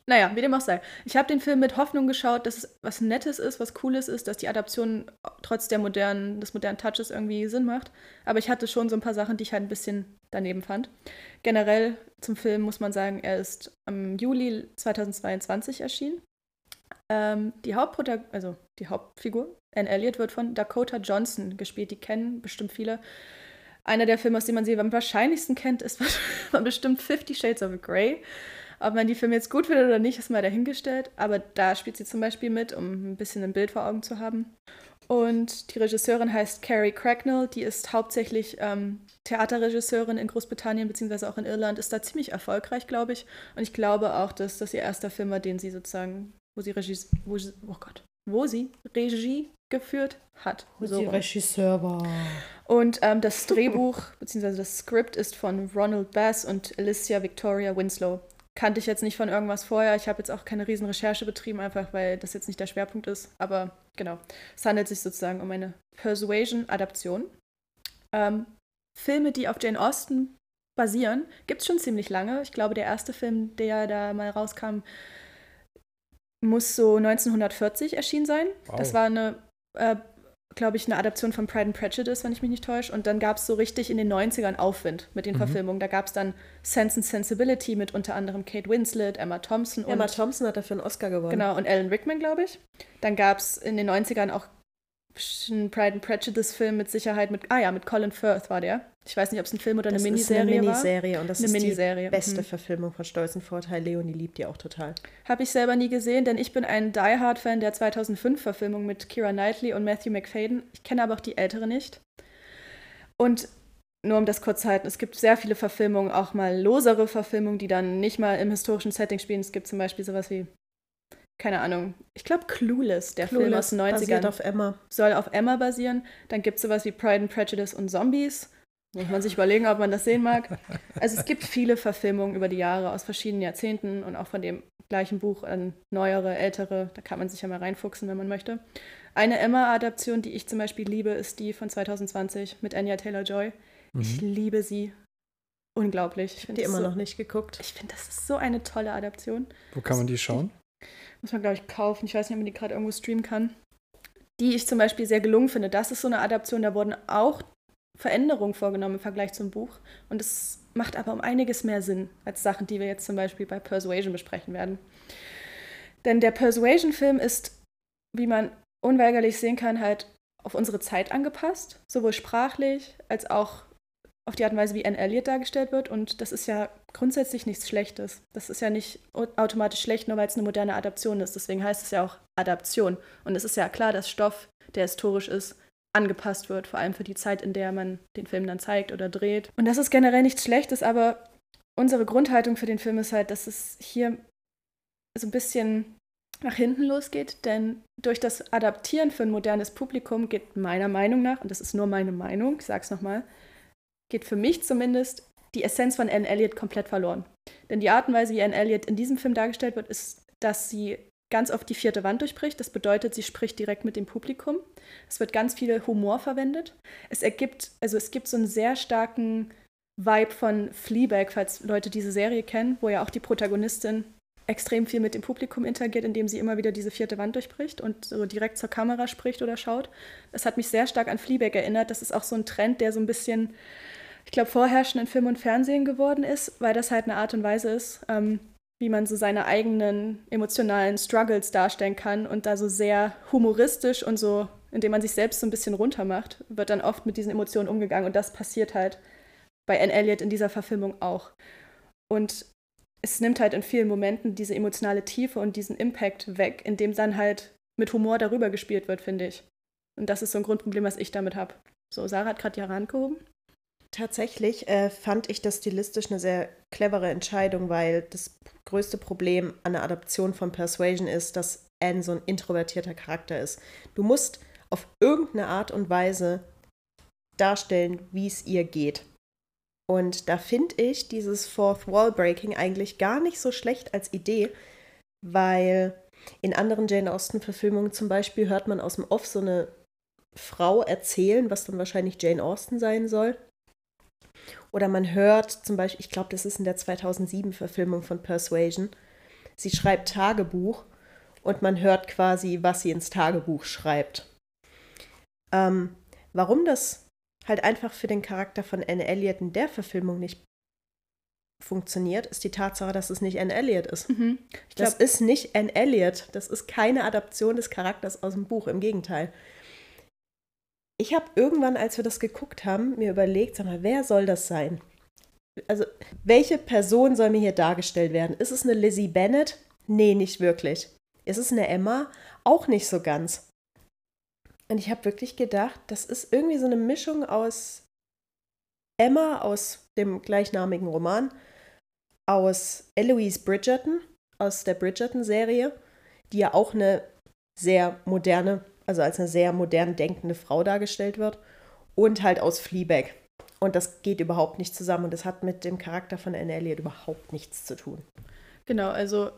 Naja, wie dem auch sei. Ich habe den Film mit Hoffnung geschaut, dass es was Nettes ist, was Cooles ist, dass die Adaption trotz der modernen, des modernen Touches irgendwie Sinn macht. Aber ich hatte schon so ein paar Sachen, die ich halt ein bisschen daneben fand. Generell zum Film muss man sagen, er ist im Juli 2022 erschienen. Ähm, die Hauptprotagonistin, also die Hauptfigur, Anne Elliot, wird von Dakota Johnson gespielt. Die kennen bestimmt viele. Einer der Filme, aus dem man sie am wahrscheinlichsten kennt, ist bestimmt Fifty Shades of Grey. Ob man die Filme jetzt gut findet oder nicht, ist mal dahingestellt. Aber da spielt sie zum Beispiel mit, um ein bisschen ein Bild vor Augen zu haben. Und die Regisseurin heißt Carrie Cracknell. Die ist hauptsächlich ähm, Theaterregisseurin in Großbritannien beziehungsweise auch in Irland. Ist da ziemlich erfolgreich, glaube ich. Und ich glaube auch, dass das ihr erster Film war, den sie sozusagen, wo sie Regie, wo, oh Gott, wo sie Regie geführt hat. Wo so sie Regisseur war. Und ähm, das Drehbuch beziehungsweise das Skript ist von Ronald Bass und Alicia Victoria Winslow kannte ich jetzt nicht von irgendwas vorher. Ich habe jetzt auch keine riesen Recherche betrieben, einfach weil das jetzt nicht der Schwerpunkt ist. Aber genau, es handelt sich sozusagen um eine Persuasion-Adaption. Ähm, Filme, die auf Jane Austen basieren, gibt es schon ziemlich lange. Ich glaube, der erste Film, der da mal rauskam, muss so 1940 erschienen sein. Wow. Das war eine äh, glaube ich, eine Adaption von Pride and Prejudice, wenn ich mich nicht täusche. Und dann gab es so richtig in den 90ern Aufwind mit den mhm. Verfilmungen. Da gab es dann Sense and Sensibility mit unter anderem Kate Winslet, Emma Thompson. Emma Thompson hat dafür einen Oscar gewonnen. Genau, und Alan Rickman, glaube ich. Dann gab es in den 90ern auch ein Pride and Prejudice-Film mit Sicherheit mit, ah ja, mit Colin Firth war der. Ich weiß nicht, ob es ein Film oder eine das Miniserie war. Eine Miniserie war. und das eine ist Miniserie. die beste mhm. Verfilmung von Stolz und Vorteil. Leonie liebt die auch total. Habe ich selber nie gesehen, denn ich bin ein Die Hard-Fan der 2005-Verfilmung mit Kira Knightley und Matthew McFadden. Ich kenne aber auch die ältere nicht. Und nur um das kurz zu halten, es gibt sehr viele Verfilmungen, auch mal losere Verfilmungen, die dann nicht mal im historischen Setting spielen. Es gibt zum Beispiel sowas wie keine Ahnung, ich glaube Clueless, der Clueless Film aus den 90ern. Basiert auf Emma. Soll auf Emma basieren. Dann gibt es sowas wie Pride and Prejudice und Zombies. Muss man sich überlegen, ob man das sehen mag. Also es gibt viele Verfilmungen über die Jahre aus verschiedenen Jahrzehnten und auch von dem gleichen Buch an neuere, ältere. Da kann man sich ja mal reinfuchsen, wenn man möchte. Eine Emma-Adaption, die ich zum Beispiel liebe, ist die von 2020 mit Anya Taylor-Joy. Mhm. Ich liebe sie. Unglaublich. Ich habe die immer so, noch nicht geguckt. Ich finde, das ist so eine tolle Adaption. Wo kann man die schauen? Muss man, glaube ich, kaufen. Ich weiß nicht, ob man die gerade irgendwo streamen kann. Die ich zum Beispiel sehr gelungen finde. Das ist so eine Adaption, da wurden auch Veränderungen vorgenommen im Vergleich zum Buch. Und es macht aber um einiges mehr Sinn als Sachen, die wir jetzt zum Beispiel bei Persuasion besprechen werden. Denn der Persuasion-Film ist, wie man unweigerlich sehen kann, halt auf unsere Zeit angepasst, sowohl sprachlich als auch auf die Art und Weise, wie Anne Elliot dargestellt wird. Und das ist ja grundsätzlich nichts Schlechtes. Das ist ja nicht automatisch schlecht, nur weil es eine moderne Adaption ist. Deswegen heißt es ja auch Adaption. Und es ist ja klar, dass Stoff, der historisch ist, angepasst wird, vor allem für die Zeit, in der man den Film dann zeigt oder dreht. Und das ist generell nichts Schlechtes, aber unsere Grundhaltung für den Film ist halt, dass es hier so ein bisschen nach hinten losgeht, denn durch das Adaptieren für ein modernes Publikum geht meiner Meinung nach, und das ist nur meine Meinung, ich sag's nochmal, geht für mich zumindest die Essenz von Anne Elliot komplett verloren. Denn die Art und Weise, wie Anne Elliot in diesem Film dargestellt wird, ist, dass sie ganz oft die vierte Wand durchbricht. Das bedeutet, sie spricht direkt mit dem Publikum. Es wird ganz viel Humor verwendet. Es ergibt, also es gibt so einen sehr starken Vibe von Fleabag, falls Leute diese Serie kennen, wo ja auch die Protagonistin extrem viel mit dem Publikum interagiert, indem sie immer wieder diese vierte Wand durchbricht und so direkt zur Kamera spricht oder schaut. Das hat mich sehr stark an Fleabag erinnert. Das ist auch so ein Trend, der so ein bisschen, ich glaube, vorherrschend in Film und Fernsehen geworden ist, weil das halt eine Art und Weise ist, ähm, wie man so seine eigenen emotionalen Struggles darstellen kann und da so sehr humoristisch und so, indem man sich selbst so ein bisschen runtermacht, wird dann oft mit diesen Emotionen umgegangen und das passiert halt bei Anne Elliot in dieser Verfilmung auch. Und es nimmt halt in vielen Momenten diese emotionale Tiefe und diesen Impact weg, indem dann halt mit Humor darüber gespielt wird, finde ich. Und das ist so ein Grundproblem, was ich damit habe. So, Sarah hat gerade die Hand gehoben. Tatsächlich äh, fand ich das stilistisch eine sehr clevere Entscheidung, weil das größte Problem an der Adaption von Persuasion ist, dass Anne so ein introvertierter Charakter ist. Du musst auf irgendeine Art und Weise darstellen, wie es ihr geht. Und da finde ich dieses Fourth Wall Breaking eigentlich gar nicht so schlecht als Idee, weil in anderen Jane Austen-Verfilmungen zum Beispiel hört man aus dem Off so eine Frau erzählen, was dann wahrscheinlich Jane Austen sein soll. Oder man hört zum Beispiel, ich glaube, das ist in der 2007-Verfilmung von Persuasion, sie schreibt Tagebuch und man hört quasi, was sie ins Tagebuch schreibt. Ähm, warum das halt einfach für den Charakter von Anne Elliot in der Verfilmung nicht funktioniert, ist die Tatsache, dass es nicht Anne Elliot ist. Mhm. Ich Das ist nicht Anne Elliot. Das ist keine Adaption des Charakters aus dem Buch. Im Gegenteil. Ich habe irgendwann, als wir das geguckt haben, mir überlegt, sag mal, wer soll das sein? Also, welche Person soll mir hier dargestellt werden? Ist es eine Lizzie Bennett? Nee, nicht wirklich. Ist es eine Emma? Auch nicht so ganz. Und ich habe wirklich gedacht, das ist irgendwie so eine Mischung aus Emma aus dem gleichnamigen Roman, aus Eloise Bridgerton, aus der Bridgerton-Serie, die ja auch eine sehr moderne, also als eine sehr modern denkende Frau dargestellt wird, und halt aus Fleabag. Und das geht überhaupt nicht zusammen und das hat mit dem Charakter von Anne Elliot überhaupt nichts zu tun. genau, also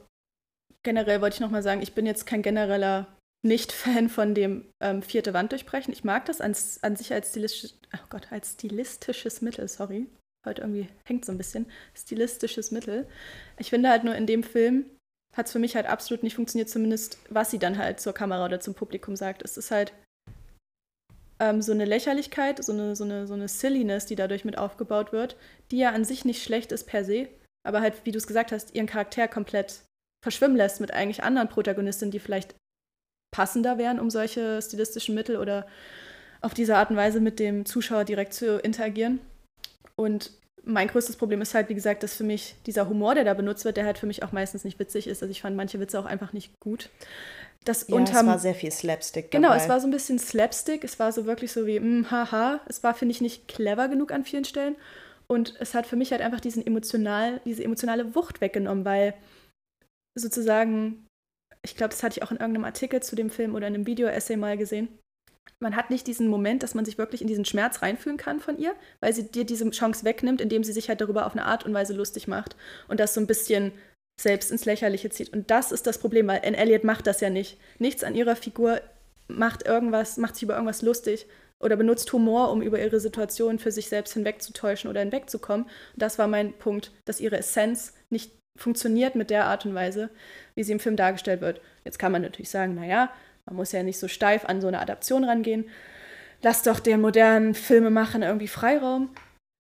generell wollte ich nochmal sagen, ich bin jetzt kein genereller Nicht-Fan von dem ähm, vierte Wand durchbrechen. Ich mag das an, an sich als, stilistisch, oh Gott, als stilistisches Mittel, sorry. Heute irgendwie hängt so ein bisschen. Stilistisches Mittel. Ich finde halt nur in dem Film hat es für mich halt absolut nicht funktioniert, zumindest was sie dann halt zur Kamera oder zum Publikum sagt. Es ist halt ähm, so eine Lächerlichkeit, so eine, so, eine, so eine Silliness, die dadurch mit aufgebaut wird, die ja an sich nicht schlecht ist per se, aber halt, wie du es gesagt hast, ihren Charakter komplett verschwimmen lässt mit eigentlich anderen Protagonistinnen, die vielleicht passender wären, um solche stilistischen Mittel oder auf diese Art und Weise mit dem Zuschauer direkt zu interagieren. Und mein größtes Problem ist halt, wie gesagt, dass für mich dieser Humor, der da benutzt wird, der halt für mich auch meistens nicht witzig ist. Also ich fand manche Witze auch einfach nicht gut. Das Ja, unterm- es war sehr viel Slapstick Genau, dabei. es war so ein bisschen Slapstick. Es war so wirklich so wie, mm, haha. Es war, finde ich, nicht clever genug an vielen Stellen. Und es hat für mich halt einfach diesen emotional, diese emotionale Wucht weggenommen, weil sozusagen, ich glaube, das hatte ich auch in irgendeinem Artikel zu dem Film oder in einem Video-Essay mal gesehen. Man hat nicht diesen Moment, dass man sich wirklich in diesen Schmerz reinfühlen kann von ihr, weil sie dir diese Chance wegnimmt, indem sie sich halt darüber auf eine Art und Weise lustig macht und das so ein bisschen selbst ins Lächerliche zieht. Und das ist das Problem, weil Anne Elliot macht das ja nicht. Nichts an ihrer Figur macht irgendwas, macht sich über irgendwas lustig oder benutzt Humor, um über ihre Situation für sich selbst hinwegzutäuschen oder hinwegzukommen. Und das war mein Punkt, dass ihre Essenz nicht funktioniert mit der Art und Weise, wie sie im Film dargestellt wird. Jetzt kann man natürlich sagen, naja, man muss ja nicht so steif an so eine Adaption rangehen. Lass doch den modernen Filmemachern irgendwie Freiraum.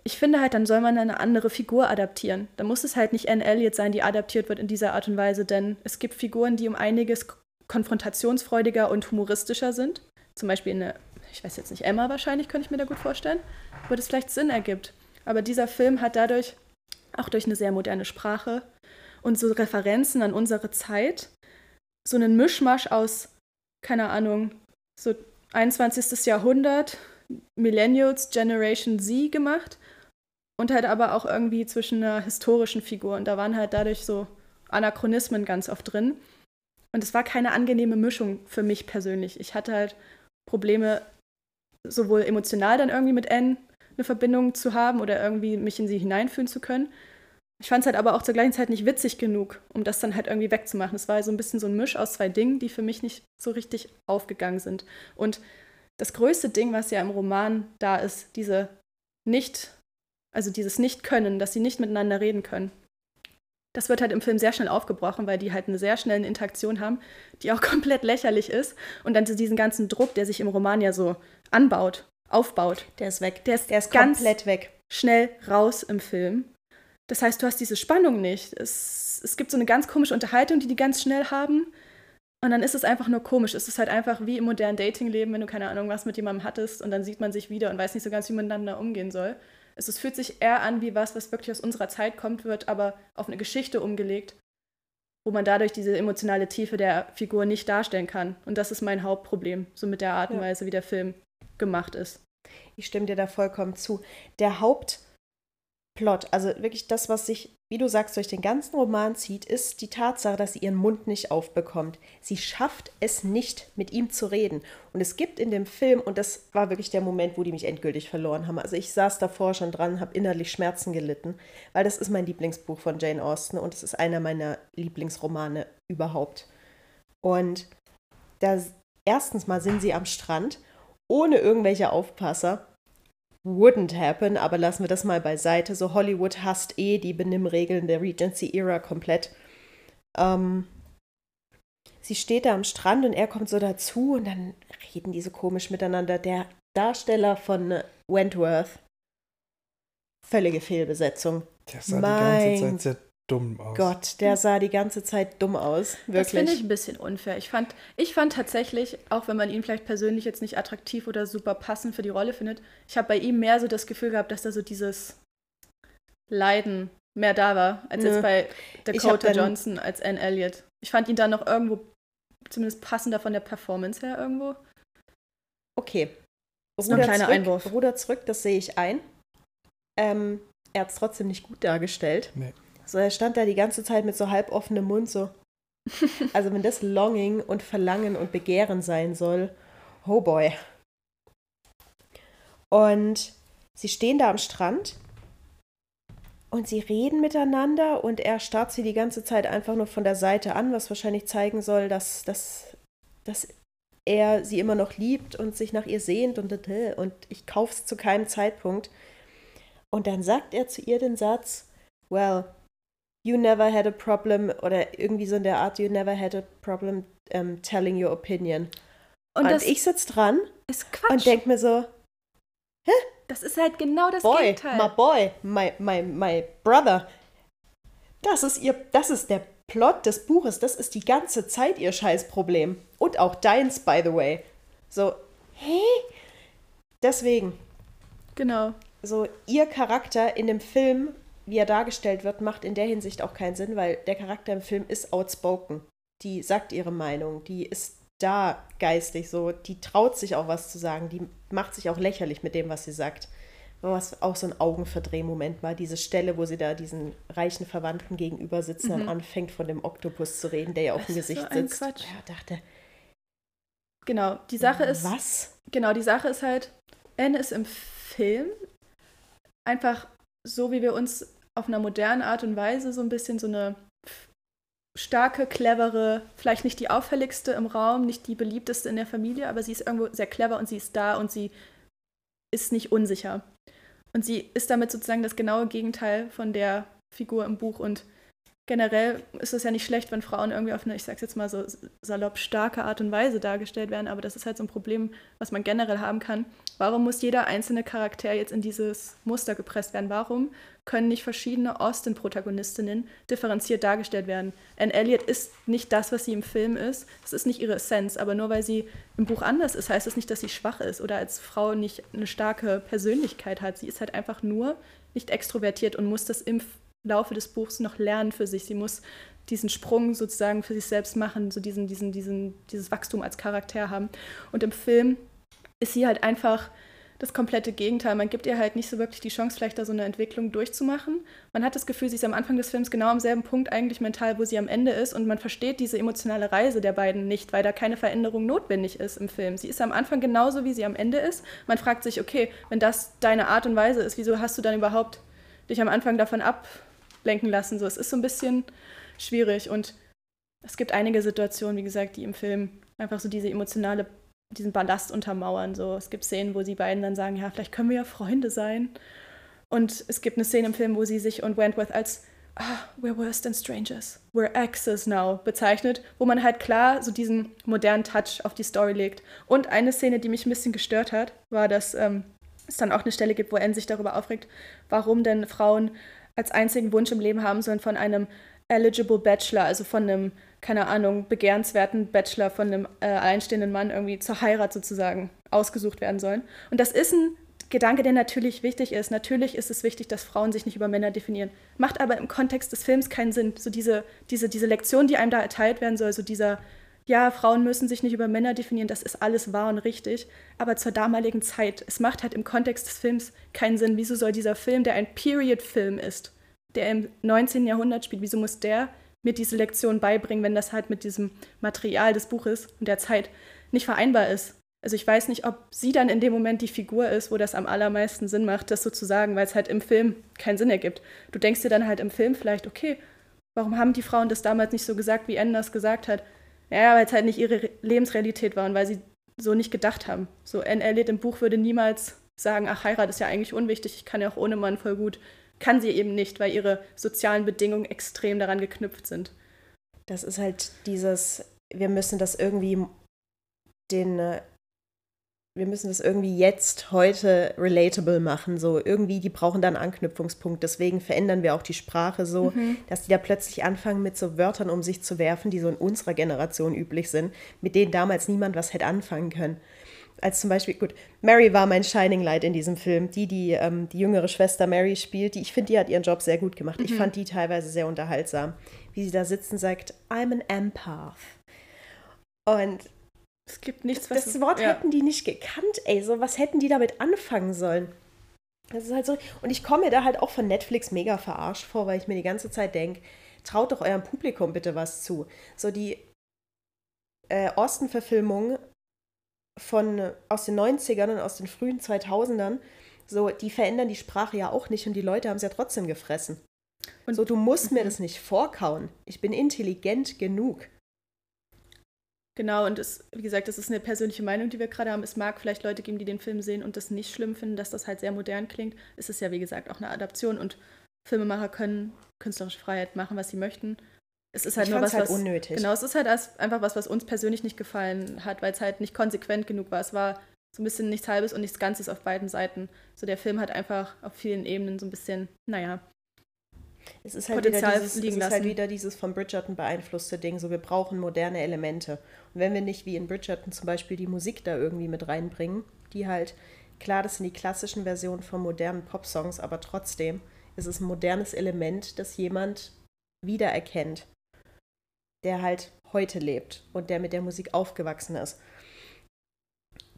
Ich finde halt, dann soll man eine andere Figur adaptieren. Da muss es halt nicht Anne Elliot sein, die adaptiert wird in dieser Art und Weise, denn es gibt Figuren, die um einiges konfrontationsfreudiger und humoristischer sind. Zum Beispiel eine, ich weiß jetzt nicht, Emma wahrscheinlich, könnte ich mir da gut vorstellen, wo das vielleicht Sinn ergibt. Aber dieser Film hat dadurch, auch durch eine sehr moderne Sprache und so Referenzen an unsere Zeit, so einen Mischmasch aus, keine Ahnung, so 21. Jahrhundert, Millennials, Generation Z gemacht und halt aber auch irgendwie zwischen einer historischen Figur. Und da waren halt dadurch so Anachronismen ganz oft drin. Und es war keine angenehme Mischung für mich persönlich. Ich hatte halt Probleme, sowohl emotional dann irgendwie mit Anne eine Verbindung zu haben oder irgendwie mich in sie hineinfühlen zu können. Ich fand es halt aber auch zur gleichen Zeit nicht witzig genug, um das dann halt irgendwie wegzumachen. Es war so ein bisschen so ein Misch aus zwei Dingen, die für mich nicht so richtig aufgegangen sind. Und das größte Ding, was ja im Roman da ist, diese nicht, also dieses Nicht-Können, dass sie nicht miteinander reden können. Das wird halt im Film sehr schnell aufgebrochen, weil die halt eine sehr schnelle Interaktion haben, die auch komplett lächerlich ist. Und dann diesen ganzen Druck, der sich im Roman ja so anbaut, aufbaut, Der ist weg. der ist, Der ist ganz komplett weg. schnell raus im Film. Das heißt, du hast diese Spannung nicht. Es, es gibt so eine ganz komische Unterhaltung, die die ganz schnell haben. Und dann ist es einfach nur komisch. Es ist halt einfach wie im modernen Datingleben, wenn du keine Ahnung was mit jemandem hattest und dann sieht man sich wieder und weiß nicht so ganz, wie man miteinander umgehen soll. Es, es fühlt sich eher an wie was, was wirklich aus unserer Zeit kommt, wird aber auf eine Geschichte umgelegt, wo man dadurch diese emotionale Tiefe der Figur nicht darstellen kann. Und das ist mein Hauptproblem, so mit der Art und Ja. Weise, wie der Film gemacht ist. Ich stimme dir da vollkommen zu. Der Hauptplot, also wirklich das, was sich, wie du sagst, durch den ganzen Roman zieht, ist die Tatsache, dass sie ihren Mund nicht aufbekommt. Sie schafft es nicht, mit ihm zu reden. Und es gibt in dem Film, und das war wirklich der Moment, wo die mich endgültig verloren haben. Also ich saß davor schon dran, habe innerlich Schmerzen gelitten, weil das ist mein Lieblingsbuch von Jane Austen und es ist einer meiner Lieblingsromane überhaupt. Und da erstens mal sind sie am Strand ohne irgendwelche Aufpasser. Wouldn't happen, aber lassen wir das mal beiseite. So Hollywood hasst eh die Benimmregeln der Regency-Era komplett. Ähm, sie steht da am Strand und er kommt so dazu und dann reden die so komisch miteinander. Der Darsteller von Wentworth. Völlige Fehlbesetzung. Der sah Mein die ganze Zeit sehr dumm aus. Gott, der sah die ganze Zeit dumm aus. Das finde ich Wirklich. ein bisschen unfair. Ich fand, ich fand tatsächlich, auch wenn man ihn vielleicht persönlich jetzt nicht attraktiv oder super passend für die Rolle findet, ich habe bei ihm mehr so das Gefühl gehabt, dass da so dieses Leiden mehr da war, als Nö. jetzt bei Dakota Johnson als Anne Elliot. Ich fand ihn da noch irgendwo zumindest passender von der Performance her irgendwo. Okay. Ist nur ein kleiner zurück, Einwurf. Ruder zurück, das sehe ich ein. Ähm, er hat es trotzdem nicht gut dargestellt. Nee. So, er stand da die ganze Zeit mit so halb offenem Mund so. Also wenn das Longing und Verlangen und Begehren sein soll, oh boy. Und sie stehen da am Strand und sie reden miteinander und er starrt sie die ganze Zeit einfach nur von der Seite an, was wahrscheinlich zeigen soll, dass, dass, dass er sie immer noch liebt und sich nach ihr sehnt und, und ich kauf's zu keinem Zeitpunkt. Und dann sagt er zu ihr den Satz, well, you never had a problem oder irgendwie so in der Art, you never had a problem um, telling your opinion. Und, Und, das ich sitze dran ist Quatsch. und denke mir so, das ist halt genau das boy, Gegenteil. my boy, my, my, my brother. Das ist ihr, das ist der Plot des Buches, das ist die ganze Zeit ihr Scheißproblem. Und auch deins, by the way. So, hä? Deswegen, Genau. so ihr Charakter in dem Film, wie er dargestellt wird, macht in der Hinsicht auch keinen Sinn, weil der Charakter im Film ist outspoken. Die sagt ihre Meinung, die ist da geistig so, die traut sich auch was zu sagen, die macht sich auch lächerlich mit dem, was sie sagt. Was auch so ein Augenverdrehmoment war, diese Stelle, wo sie da diesen reichen Verwandten gegenüber sitzen und anfängt von dem Oktopus zu reden, der ja auf dem Mhm. Das ist Gesicht so ein sitzt. Quatsch. Ja, dachte, Genau. Die Sache ist. was? Genau, die Sache ist halt, Anne ist im Film einfach so, wie wir uns auf einer modernen Art und Weise so ein bisschen so eine starke, clevere, vielleicht nicht die auffälligste im Raum, nicht die beliebteste in der Familie, aber sie ist irgendwo sehr clever und sie ist da und sie ist nicht unsicher. Und sie ist damit sozusagen das genaue Gegenteil von der Figur im Buch und generell ist es ja nicht schlecht, wenn Frauen irgendwie auf eine, ich sag's jetzt mal so salopp starke Art und Weise dargestellt werden, aber das ist halt so ein Problem, was man generell haben kann. Warum muss jeder einzelne Charakter jetzt in dieses Muster gepresst werden? Warum können nicht verschiedene Austin-Protagonistinnen differenziert dargestellt werden? Anne Elliot ist nicht das, was sie im Film ist. Das ist nicht ihre Essenz, aber nur weil sie im Buch anders ist, heißt das nicht, dass sie schwach ist oder als Frau nicht eine starke Persönlichkeit hat. Sie ist halt einfach nur nicht extrovertiert und muss das im Laufe des Buchs noch lernen für sich. Sie muss diesen Sprung sozusagen für sich selbst machen, so diesen, diesen, diesen, dieses Wachstum als Charakter haben. Und im Film ist sie halt einfach das komplette Gegenteil. Man gibt ihr halt nicht so wirklich die Chance, vielleicht da so eine Entwicklung durchzumachen. Man hat das Gefühl, sie ist am Anfang des Films genau am selben Punkt eigentlich mental, wo sie am Ende ist und man versteht diese emotionale Reise der beiden nicht, weil da keine Veränderung notwendig ist im Film. Sie ist am Anfang genauso, wie sie am Ende ist. Man fragt sich, okay, wenn das deine Art und Weise ist, wieso hast du dann überhaupt dich am Anfang davon ablenken lassen? So, es ist so ein bisschen schwierig und es gibt einige Situationen, wie gesagt, die im Film einfach so diese emotionale diesen Ballast untermauern. So, es gibt Szenen, wo sie beiden dann sagen, ja, vielleicht können wir ja Freunde sein. Und es gibt eine Szene im Film, wo sie sich und Wentworth als ah, we're worse than strangers, we're exes now bezeichnet, wo man halt klar so diesen modernen Touch auf die Story legt. Und eine Szene, die mich ein bisschen gestört hat, war, dass ähm, es dann auch eine Stelle gibt, wo Anne sich darüber aufregt, warum denn Frauen als einzigen Wunsch im Leben haben sollen, von einem eligible Bachelor, also von einem, keine Ahnung, begehrenswerten Bachelor, von einem äh, alleinstehenden Mann irgendwie zur Heirat sozusagen ausgesucht werden sollen. Und das ist ein Gedanke, der natürlich wichtig ist. Natürlich ist es wichtig, dass Frauen sich nicht über Männer definieren. Macht aber im Kontext des Films keinen Sinn. So diese, diese, diese Lektion, die einem da erteilt werden soll, so dieser, ja, Frauen müssen sich nicht über Männer definieren, das ist alles wahr und richtig. Aber zur damaligen Zeit, es macht halt im Kontext des Films keinen Sinn. Wieso soll dieser Film, der ein Period-Film ist, der im 19. Jahrhundert spielt, wieso muss der mir diese Lektion beibringen, wenn das halt mit diesem Material des Buches und der Zeit nicht vereinbar ist? Also ich weiß nicht, ob sie dann in dem Moment die Figur ist, wo das am allermeisten Sinn macht, das so zu sagen, weil es halt im Film keinen Sinn ergibt. Du denkst dir dann halt im Film vielleicht, okay, warum haben die Frauen das damals nicht so gesagt, wie Anne das gesagt hat? Ja, weil es halt nicht ihre Lebensrealität war und weil sie so nicht gedacht haben. So Anne Elliot im Buch würde niemals sagen, ach, Heirat ist ja eigentlich unwichtig, ich kann ja auch ohne Mann voll gut. Kann sie eben nicht, weil ihre sozialen Bedingungen extrem daran geknüpft sind. Das ist halt dieses, wir müssen das irgendwie den, wir müssen das irgendwie jetzt, heute relatable machen. So irgendwie, die brauchen dann Anknüpfungspunkt. Deswegen verändern wir auch die Sprache so, mhm. dass die da plötzlich anfangen mit so Wörtern um sich zu werfen, die so in unserer Generation üblich sind, mit denen damals niemand was hätte anfangen können. Als zum Beispiel, gut, Mary war mein Shining Light in diesem Film. Die, die ähm, die jüngere Schwester Mary spielt, die, ich finde, die hat ihren Job sehr gut gemacht. Mhm. Ich fand die teilweise sehr unterhaltsam. Wie sie da sitzt und sagt, I'm an empath. Und es gibt nichts, was. Das Wort ja. hätten die nicht gekannt, ey. So, was hätten die damit anfangen sollen? Das ist halt so. Und ich komme mir da halt auch von Netflix mega verarscht vor, weil ich mir die ganze Zeit denke, traut doch eurem Publikum bitte was zu. So die äh, Osten-Verfilmung von aus den 90ern und aus den frühen 2000ern, so, die verändern die Sprache ja auch nicht und die Leute haben es ja trotzdem gefressen. Und so, du musst mir mhm. das nicht vorkauen. Ich bin intelligent genug. Genau, und es, wie gesagt, das ist eine persönliche Meinung, die wir gerade haben. Es mag vielleicht Leute geben, die den Film sehen und das nicht schlimm finden, dass das halt sehr modern klingt. Es ist ja, wie gesagt, auch eine Adaption und Filmemacher können künstlerische Freiheit machen, was sie möchten. Es ist halt ich nur was, halt was unnötig. Genau, es ist halt einfach was, was uns persönlich nicht gefallen hat, weil es halt nicht konsequent genug war. Es war so ein bisschen nichts Halbes und nichts Ganzes auf beiden Seiten. So der Film hat einfach auf vielen Ebenen so ein bisschen, naja, es ist halt, Potenzial wieder, dieses, liegen es ist halt wieder dieses von Bridgerton beeinflusste Ding, so wir brauchen moderne Elemente. Und wenn wir nicht wie in Bridgerton zum Beispiel die Musik da irgendwie mit reinbringen, die halt, klar, das sind die klassischen Versionen von modernen Popsongs, aber trotzdem ist es ein modernes Element, das jemand wiedererkennt, der halt heute lebt und der mit der Musik aufgewachsen ist.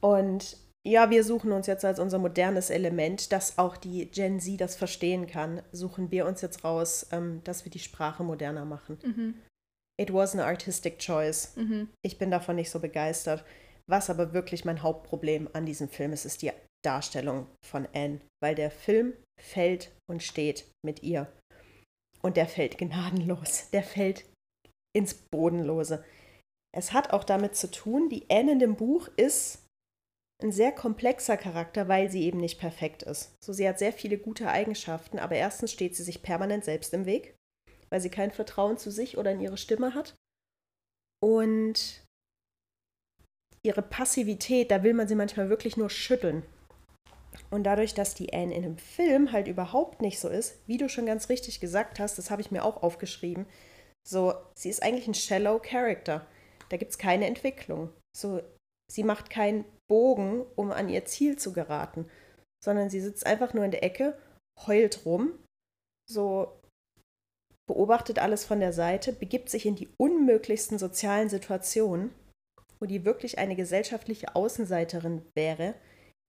Und ja, wir suchen uns jetzt als unser modernes Element, dass auch die Gen Z das verstehen kann, suchen wir uns jetzt raus, ähm, dass wir die Sprache moderner machen. Mhm. It was an artistic choice. Mhm. Ich bin davon nicht so begeistert. Was aber wirklich mein Hauptproblem an diesem Film ist, ist die Darstellung von Anne, weil der Film fällt und steht mit ihr. Und der fällt gnadenlos. Der fällt ins Bodenlose. Es hat auch damit zu tun, die Anne in dem Buch ist ein sehr komplexer Charakter, weil sie eben nicht perfekt ist. So, sie hat sehr viele gute Eigenschaften, aber erstens steht sie sich permanent selbst im Weg, weil sie kein Vertrauen zu sich oder in ihre Stimme hat. Und ihre Passivität, da will man sie manchmal wirklich nur schütteln. Und dadurch, dass die Anne in einem Film halt überhaupt nicht so ist, wie du schon ganz richtig gesagt hast, das habe ich mir auch aufgeschrieben, so, sie ist eigentlich ein shallow Character. Da gibt es keine Entwicklung. So, sie macht keinen Bogen, um an ihr Ziel zu geraten, sondern sie sitzt einfach nur in der Ecke, heult rum, so beobachtet alles von der Seite, begibt sich in die unmöglichsten sozialen Situationen, wo die wirklich eine gesellschaftliche Außenseiterin wäre,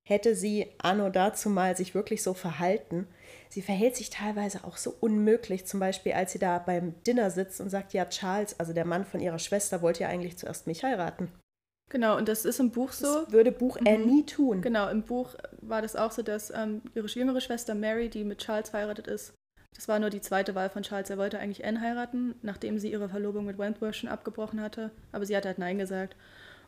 hätte sie anno dazu mal sich wirklich so verhalten. Sie verhält sich teilweise auch so unmöglich, zum Beispiel als sie da beim Dinner sitzt und sagt, ja, Charles, also der Mann von ihrer Schwester, wollte ja eigentlich zuerst mich heiraten. Genau, und das ist im Buch so. Das würde Buch Anne mhm. nie tun. Genau, im Buch war das auch so, dass ähm, ihre jüngere Schwester Mary, die mit Charles verheiratet ist, das war nur die zweite Wahl von Charles. Er wollte eigentlich Anne heiraten, nachdem sie ihre Verlobung mit Wentworth schon abgebrochen hatte, aber sie hat halt Nein gesagt.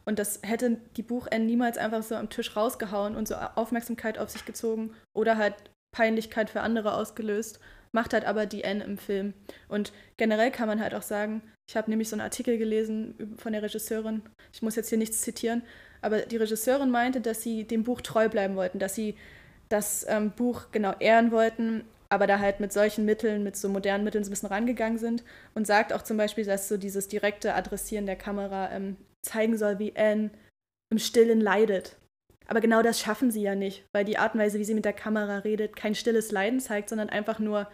Und das hätte die Buch Anne niemals einfach so am Tisch rausgehauen und so Aufmerksamkeit auf sich gezogen oder halt Peinlichkeit für andere ausgelöst macht halt aber die Anne im Film. Und generell kann man halt auch sagen, ich habe nämlich so einen Artikel gelesen von der Regisseurin, ich muss jetzt hier nichts zitieren, aber die Regisseurin meinte, dass sie dem Buch treu bleiben wollten, dass sie das ähm, Buch genau ehren wollten, aber da halt mit solchen Mitteln, mit so modernen Mitteln so ein bisschen rangegangen sind und sagt auch zum Beispiel, dass so dieses direkte Adressieren der Kamera ähm, zeigen soll, wie Anne im Stillen leidet. Aber genau das schaffen sie ja nicht, weil die Art und Weise, wie sie mit der Kamera redet, kein stilles Leiden zeigt, sondern einfach nur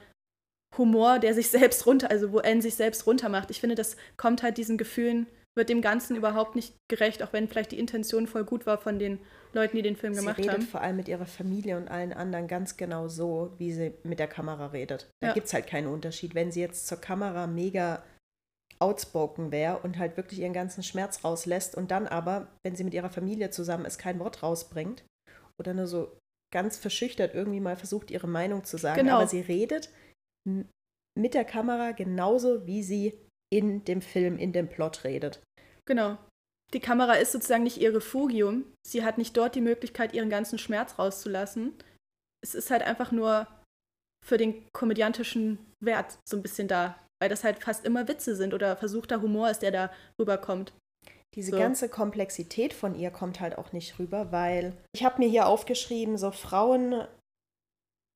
Humor, der sich selbst runter, also wo Anne sich selbst runter macht. Ich finde, das kommt halt diesen Gefühlen, wird dem Ganzen überhaupt nicht gerecht, auch wenn vielleicht die Intention voll gut war von den Leuten, die den Film sie gemacht haben. Sie redet vor allem mit ihrer Familie und allen anderen ganz genau so, wie sie mit der Kamera redet. Da ja. gibt es halt keinen Unterschied. Wenn sie jetzt zur Kamera mega outspoken wäre und halt wirklich ihren ganzen Schmerz rauslässt und dann aber, wenn sie mit ihrer Familie zusammen ist, kein Wort rausbringt oder nur so ganz verschüchtert irgendwie mal versucht, ihre Meinung zu sagen, genau. aber sie redet mit der Kamera genauso, wie sie in dem Film, in dem Plot redet. Genau. Die Kamera ist sozusagen nicht ihr Refugium. Sie hat nicht dort die Möglichkeit, ihren ganzen Schmerz rauszulassen. Es ist halt einfach nur für den komödiantischen Wert so ein bisschen da, weil das halt fast immer Witze sind oder versuchter Humor ist, der da rüberkommt. Diese So. ganze Komplexität von ihr kommt halt auch nicht rüber, weil ich habe mir hier aufgeschrieben, so Frauen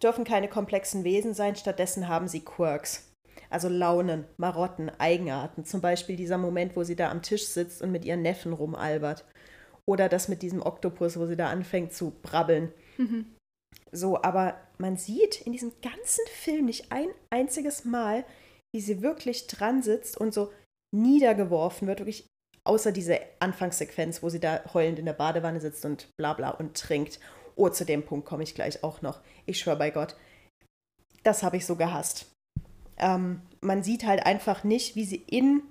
dürfen keine komplexen Wesen sein, stattdessen haben sie Quirks. Also Launen, Marotten, Eigenarten. Zum Beispiel dieser Moment, wo sie da am Tisch sitzt und mit ihren Neffen rumalbert. Oder das mit diesem Oktopus, wo sie da anfängt zu brabbeln. Mhm. So, aber man sieht in diesem ganzen Film nicht ein einziges Mal, wie sie wirklich dran sitzt und so niedergeworfen wird, wirklich außer diese Anfangssequenz, wo sie da heulend in der Badewanne sitzt und bla bla und trinkt. Oh, zu dem Punkt komme ich gleich auch noch. Ich schwöre bei Gott. Das habe ich so gehasst. Ähm, man sieht halt einfach nicht, wie sie in,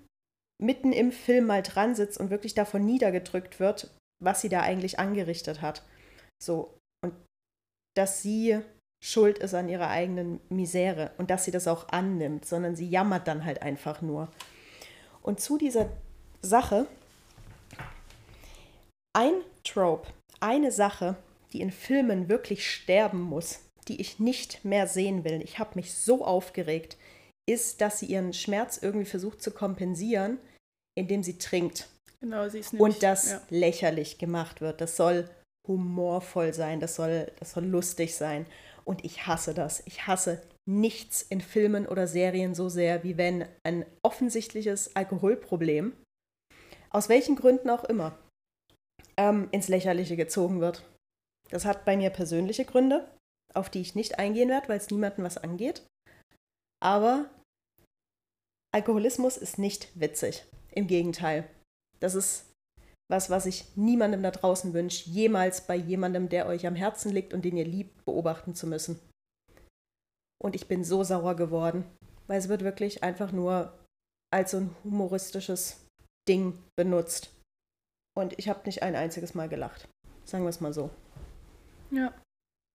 mitten im Film mal dran sitzt und wirklich davon niedergedrückt wird, was sie da eigentlich angerichtet hat. So, und dass sie schuld ist an ihrer eigenen Misere und dass sie das auch annimmt, sondern sie jammert dann halt einfach nur. Und zu dieser Sache, ein Trope, eine Sache, die in Filmen wirklich sterben muss, die ich nicht mehr sehen will, ich habe mich so aufgeregt, ist, dass sie ihren Schmerz irgendwie versucht zu kompensieren, indem sie trinkt Genau, sie ist nämlich, und das ja. lächerlich gemacht wird. Das soll humorvoll sein, das soll, das soll lustig sein. Und ich hasse das. Ich hasse nichts in Filmen oder Serien so sehr, wie wenn ein offensichtliches Alkoholproblem, aus welchen Gründen auch immer, ähm, ins Lächerliche gezogen wird. Das hat bei mir persönliche Gründe, auf die ich nicht eingehen werde, weil es niemandem was angeht. Aber Alkoholismus ist nicht witzig. Im Gegenteil. Das ist was, was ich niemandem da draußen wünsche, jemals bei jemandem, der euch am Herzen liegt und den ihr liebt, beobachten zu müssen. Und ich bin so sauer geworden, weil es wird wirklich einfach nur als so ein humoristisches Ding benutzt. Und ich habe nicht ein einziges Mal gelacht. Sagen wir es mal so. ja.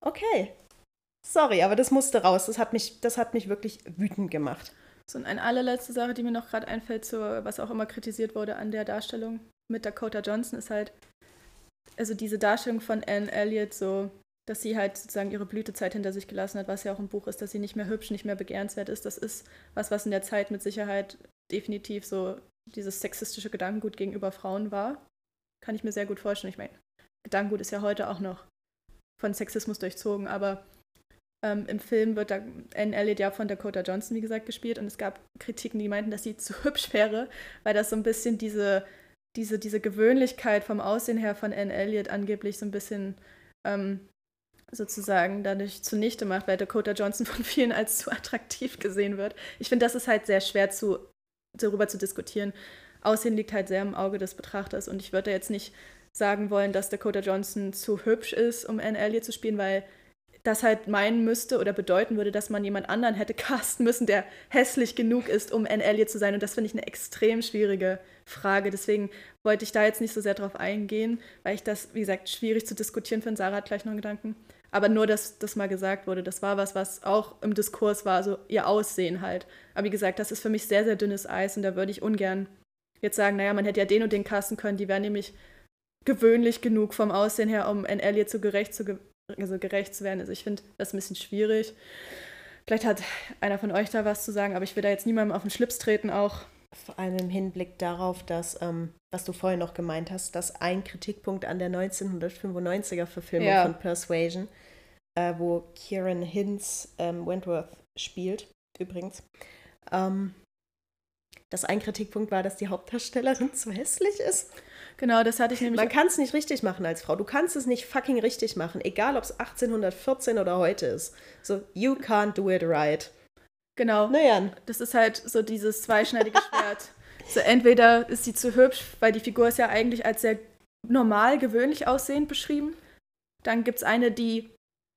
Okay. Sorry, aber das musste raus. Das hat mich, das hat mich wirklich wütend gemacht. So, und eine allerletzte Sache, die mir noch gerade einfällt, zu, was auch immer kritisiert wurde an der Darstellung mit Dakota Johnson, ist halt, also diese Darstellung von Anne Elliot, so, dass sie halt sozusagen ihre Blütezeit hinter sich gelassen hat, was ja auch im Buch ist, dass sie nicht mehr hübsch, nicht mehr begehrenswert ist. Das ist was, was in der Zeit mit Sicherheit definitiv so dieses sexistische Gedankengut gegenüber Frauen war. Kann ich mir sehr gut vorstellen. Ich meine, Gedankengut ist ja heute auch noch von Sexismus durchzogen, aber ähm, im Film wird da Anne Elliot ja von Dakota Johnson, wie gesagt, gespielt und es gab Kritiken, die meinten, dass sie zu hübsch wäre, weil das so ein bisschen diese, diese, diese Gewöhnlichkeit vom Aussehen her von Anne Elliot angeblich so ein bisschen ähm, sozusagen dadurch zunichte macht, weil Dakota Johnson von vielen als zu attraktiv gesehen wird. Ich finde, das ist halt sehr schwer zu, darüber zu diskutieren. Aussehen liegt halt sehr im Auge des Betrachters und ich würde jetzt nicht sagen wollen, dass Dakota Johnson zu hübsch ist, um Anne Elliot zu spielen, weil das halt meinen müsste oder bedeuten würde, dass man jemand anderen hätte casten müssen, der hässlich genug ist, um Anne Elliot zu sein. Und das finde ich eine extrem schwierige Frage. Deswegen wollte ich da jetzt nicht so sehr drauf eingehen, weil ich das, wie gesagt, schwierig zu diskutieren finde. Sarah hat gleich noch einen Gedanken. Aber nur, dass das mal gesagt wurde, das war was, was auch im Diskurs war, so ihr Aussehen halt. Aber wie gesagt, das ist für mich sehr, sehr dünnes Eis und da würde ich ungern jetzt sagen, naja, man hätte ja den und den casten können, die wären nämlich gewöhnlich genug vom Aussehen her, um Anne Elliot zu gerecht zu, ge also gerecht zu werden. Also ich finde das ein bisschen schwierig. Vielleicht hat einer von euch da was zu sagen, aber ich will da jetzt niemandem auf den Schlips treten auch. Vor allem im Hinblick darauf, dass, ähm, was du vorhin noch gemeint hast, dass ein Kritikpunkt an der 1995er Verfilmung Ja. von Persuasion, äh, wo Kieran Hinz ähm, Wentworth spielt, übrigens, ähm, dass ein Kritikpunkt war, dass die Hauptdarstellerin zu hässlich ist. Genau, das hatte ich nämlich. Man kann es nicht richtig machen als Frau. Du kannst es nicht fucking richtig machen, egal ob es 1814 oder heute ist. So, you can't do it right. genau. Naja, Das ist halt so dieses zweischneidige Schwert. So entweder ist sie zu hübsch, weil die Figur ist ja eigentlich als sehr normal, gewöhnlich aussehend beschrieben. Dann gibt es eine, die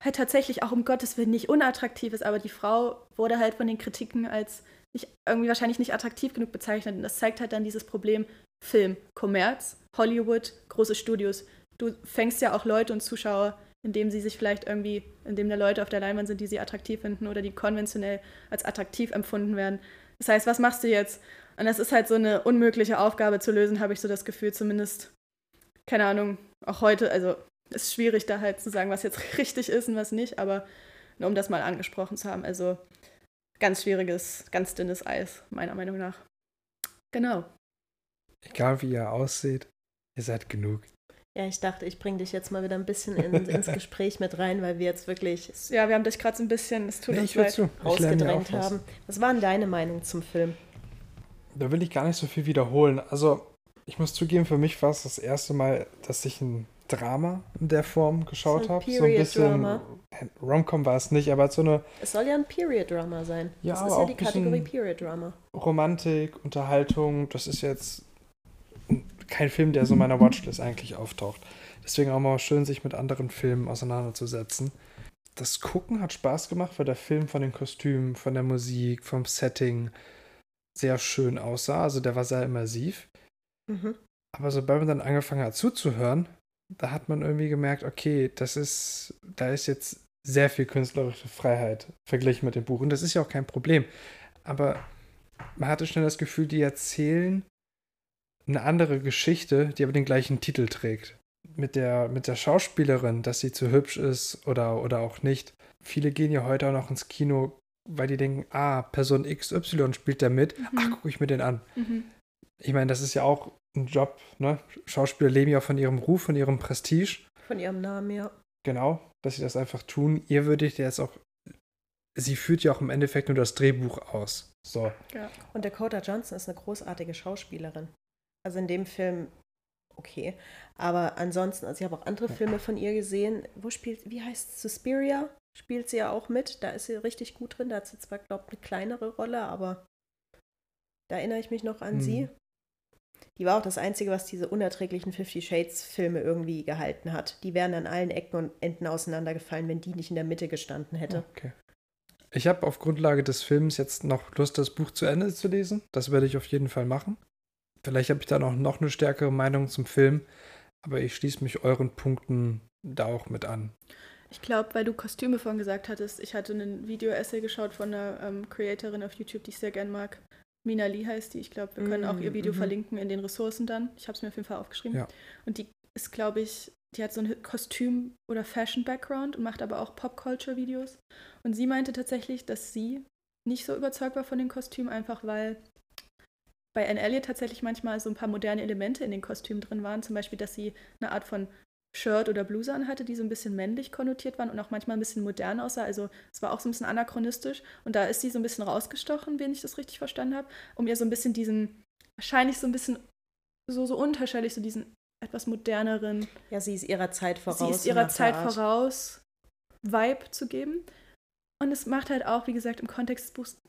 halt tatsächlich auch um Gottes Willen nicht unattraktiv ist, aber die Frau wurde halt von den Kritiken als nicht, irgendwie wahrscheinlich nicht attraktiv genug bezeichnet. Und das zeigt halt dann dieses Problem Film, Kommerz, Hollywood, große Studios. Du fängst ja auch Leute und Zuschauer, indem sie sich vielleicht irgendwie, indem da Leute auf der Leinwand sind, die sie attraktiv finden oder die konventionell als attraktiv empfunden werden. Das heißt, was machst du jetzt? Und das ist halt so eine unmögliche Aufgabe zu lösen, habe ich so das Gefühl, zumindest, keine Ahnung, auch heute, also ist schwierig da halt zu sagen, was jetzt richtig ist und was nicht, aber nur um das mal angesprochen zu haben, also ganz schwieriges, ganz dünnes Eis, meiner Meinung nach. Genau. Egal wie ihr aussieht, ihr seid genug. Ja, ich dachte, ich bringe dich jetzt mal wieder ein bisschen in, ins Gespräch mit rein, weil wir jetzt wirklich Ja, wir haben dich gerade so ein bisschen, es tut Nee, uns leid. rausgedrängt haben. Was war denn deine Meinung zum Film? Da will ich gar nicht so viel wiederholen. Also, ich muss zugeben, für mich war es das erste Mal, dass ich ein Drama in der Form geschaut So habe. So ein bisschen. Rom-Com war es nicht, aber so eine Es soll ja ein Period-Drama sein. Ja, das ist ja die Kategorie Period-Drama. Romantik, Unterhaltung. Das ist jetzt kein Film, der so in meiner Watchlist eigentlich auftaucht. Deswegen auch mal schön, sich mit anderen Filmen auseinanderzusetzen. Das Gucken hat Spaß gemacht, weil der Film von den Kostümen, von der Musik, vom Setting sehr schön aussah. Also der war sehr immersiv. Mhm. Aber sobald man dann angefangen hat zuzuhören, da hat man irgendwie gemerkt, okay, das ist, da ist jetzt sehr viel künstlerische Freiheit verglichen mit dem Buch. Und das ist ja auch kein Problem. Aber man hatte schnell das Gefühl, die erzählen eine andere Geschichte, die aber den gleichen Titel trägt. Mit der, mit der Schauspielerin, dass sie zu hübsch ist oder, oder auch nicht. Viele gehen ja heute auch noch ins Kino, weil die denken, ah, Person XY spielt da mit. Ach, gucke ich mir den an Mhm. ich meine, das ist ja auch ein Job, ne? Schauspieler leben ja von ihrem Ruf, von ihrem Prestige. Von ihrem Namen, ja. Genau, dass sie das einfach tun. Ihr würdet ja jetzt auch. Sie führt ja auch im Endeffekt nur das Drehbuch aus. So. Ja. Und Dakota Johnson ist eine großartige Schauspielerin. Also in dem Film, okay. Aber ansonsten, also ich habe auch andere. Filme von ihr gesehen. Wo spielt, wie heißt es, Suspiria? Spielt sie ja auch mit. Da ist sie richtig gut drin. Da hat sie zwar, glaube ich, eine kleinere Rolle, aber da erinnere ich mich noch an Mhm. sie. Die war auch das Einzige, was diese unerträglichen Fifty Shades-Filme irgendwie gehalten hat. Die wären an allen Ecken und Enden auseinandergefallen, wenn die nicht in der Mitte gestanden hätte. Okay. Ich habe auf Grundlage des Films jetzt noch Lust, das Buch zu Ende zu lesen. Das werde ich auf jeden Fall machen. Vielleicht habe ich dann auch noch eine stärkere Meinung zum Film, aber ich schließe mich euren Punkten da auch mit an. Ich glaube, weil du Kostüme vorhin gesagt hattest, ich hatte ein Video-Essay geschaut von einer ähm, Creatorin auf YouTube, die ich sehr gern mag. Mina Lee heißt die. Ich glaube, wir können auch ihr Mm, Video mhm. verlinken in den Ressourcen dann. Ich habe es mir auf jeden Fall aufgeschrieben. Ja. Und die ist, glaube ich, die hat so ein Kostüm- oder Fashion-Background und macht aber auch Pop-Culture-Videos. Und sie meinte tatsächlich, dass sie nicht so überzeugt war von den Kostümen, einfach weil bei Anne Elliot tatsächlich manchmal so ein paar moderne Elemente in den Kostümen drin waren. Zum Beispiel, dass sie eine Art von Shirt oder Bluse anhatte, die so ein bisschen männlich konnotiert waren und auch manchmal ein bisschen modern aussah. Also es war auch so ein bisschen anachronistisch. Und da ist sie so ein bisschen rausgestochen, wenn ich das richtig verstanden habe, um ihr so ein bisschen diesen, wahrscheinlich so ein bisschen so, so unterschwellig, so diesen etwas moderneren, Ja, sie ist ihrer Zeit voraus. sie ist ihrer Zeit voraus, Vibe zu geben. Und es macht halt auch, wie gesagt, im Kontext des Buchs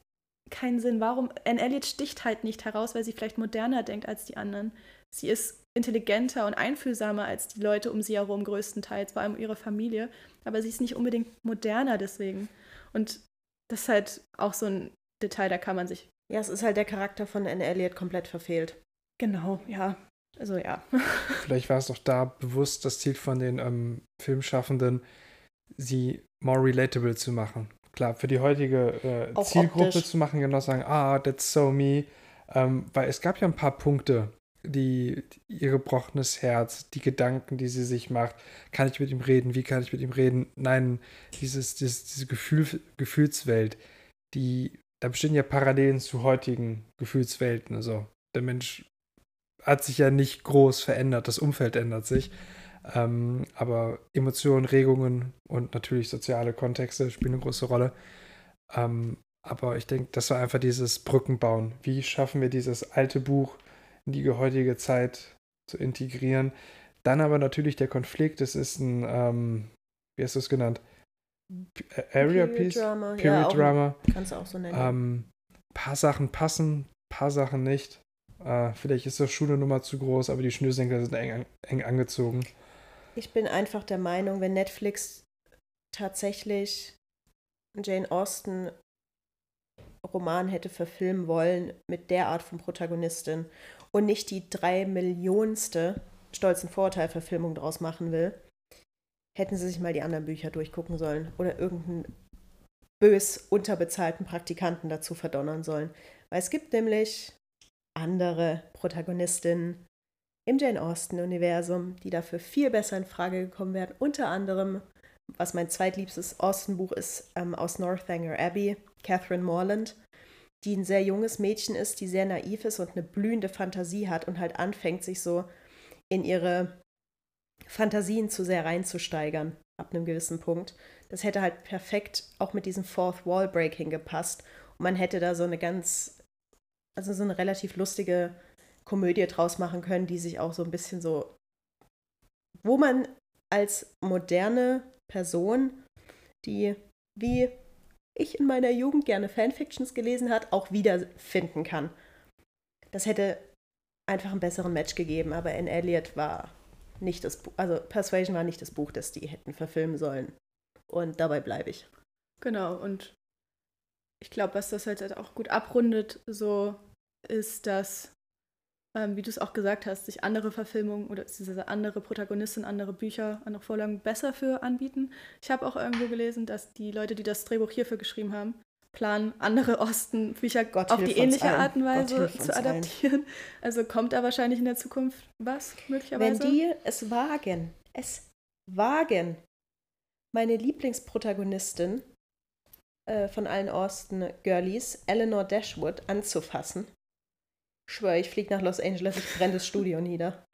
keinen Sinn. Warum? Anne Elliot sticht halt nicht heraus, weil sie vielleicht moderner denkt als die anderen. Sie ist intelligenter und einfühlsamer als die Leute um sie herum größtenteils, vor allem ihre Familie. Aber sie ist nicht unbedingt moderner deswegen. Und das ist halt auch so ein Detail, da kann man sich. Ja, es ist halt der Charakter von Anne Elliot komplett verfehlt. Genau, ja. Also ja. Vielleicht war es doch da bewusst das Ziel von den ähm, Filmschaffenden, sie more relatable zu machen. Klar, für die heutige äh, Zielgruppe optisch. zu machen, genau sagen, ah, that's so me. Ähm, weil es gab ja ein paar Punkte, die, ihr gebrochenes Herz, die Gedanken, die sie sich macht. Kann ich mit ihm reden? Wie kann ich mit ihm reden? Nein, dieses, dieses, diese Gefühl, Gefühlswelt, die, da bestehen ja Parallelen zu heutigen Gefühlswelten. Also der Mensch hat sich ja nicht groß verändert, das Umfeld ändert sich. Ähm, aber Emotionen, Regungen und natürlich soziale Kontexte spielen eine große Rolle. Ähm, aber ich denke, das war einfach dieses Brückenbauen. Wie schaffen wir dieses alte Buch die heutige Zeit zu integrieren? Dann aber natürlich der Konflikt. Es ist ein, ähm, wie hast du es genannt? P Area Period Piece? Drama. ja, Period auch, Drama. Kannst du auch so nennen. Ähm, paar Sachen passen, paar Sachen nicht. Äh, vielleicht ist das Schuh eine Nummer zu groß, aber die Schnürsenkel sind eng, eng angezogen. Ich bin einfach der Meinung, wenn Netflix tatsächlich Jane Austen Roman hätte verfilmen wollen mit der Art von Protagonistin und nicht die drei Millionste stolzen Vorurteil-Verfilmung draus machen will, hätten sie sich mal die anderen Bücher durchgucken sollen oder irgendeinen bös unterbezahlten Praktikanten dazu verdonnern sollen. Weil es gibt nämlich andere Protagonistinnen im Jane Austen-Universum, die dafür viel besser in Frage gekommen wären. Unter anderem, was mein zweitliebstes Austen-Buch ist, ähm, aus Northanger Abbey, Catherine Morland. Die ein sehr junges Mädchen ist, die sehr naiv ist und eine blühende Fantasie hat und halt anfängt, sich so in ihre Fantasien zu sehr reinzusteigern ab einem gewissen Punkt. Das hätte halt perfekt auch mit diesem Fourth Wall Breaking gepasst. Und man hätte da so eine ganz, also so eine relativ lustige Komödie draus machen können, die sich auch so ein bisschen so, wo man als moderne Person, die wie ich in meiner Jugend gerne Fanfictions gelesen hat, auch wiederfinden kann. Das hätte einfach einen besseren Match gegeben, aber Anne Elliot war nicht das Buch, also Persuasion war nicht das Buch, das die hätten verfilmen sollen. Und dabei bleibe ich. Genau, und ich glaube, was das halt auch gut abrundet, so ist, dass, ähm, wie du es auch gesagt hast, sich andere Verfilmungen oder diese andere Protagonisten, andere Bücher, andere Vorlagen besser für anbieten. Ich habe auch irgendwo gelesen, dass die Leute, die das Drehbuch hierfür geschrieben haben, planen, andere Osten-Bücher auf die ähnliche Art und Weise zu adaptieren. Ein. Also kommt da wahrscheinlich in der Zukunft was, möglicherweise? Wenn die es wagen, es wagen, meine Lieblingsprotagonistin äh, von allen Austen-Girlies, Eleanor Dashwood, anzufassen, schwöre, ich fliege nach Los Angeles, ich brenne das Studio nieder.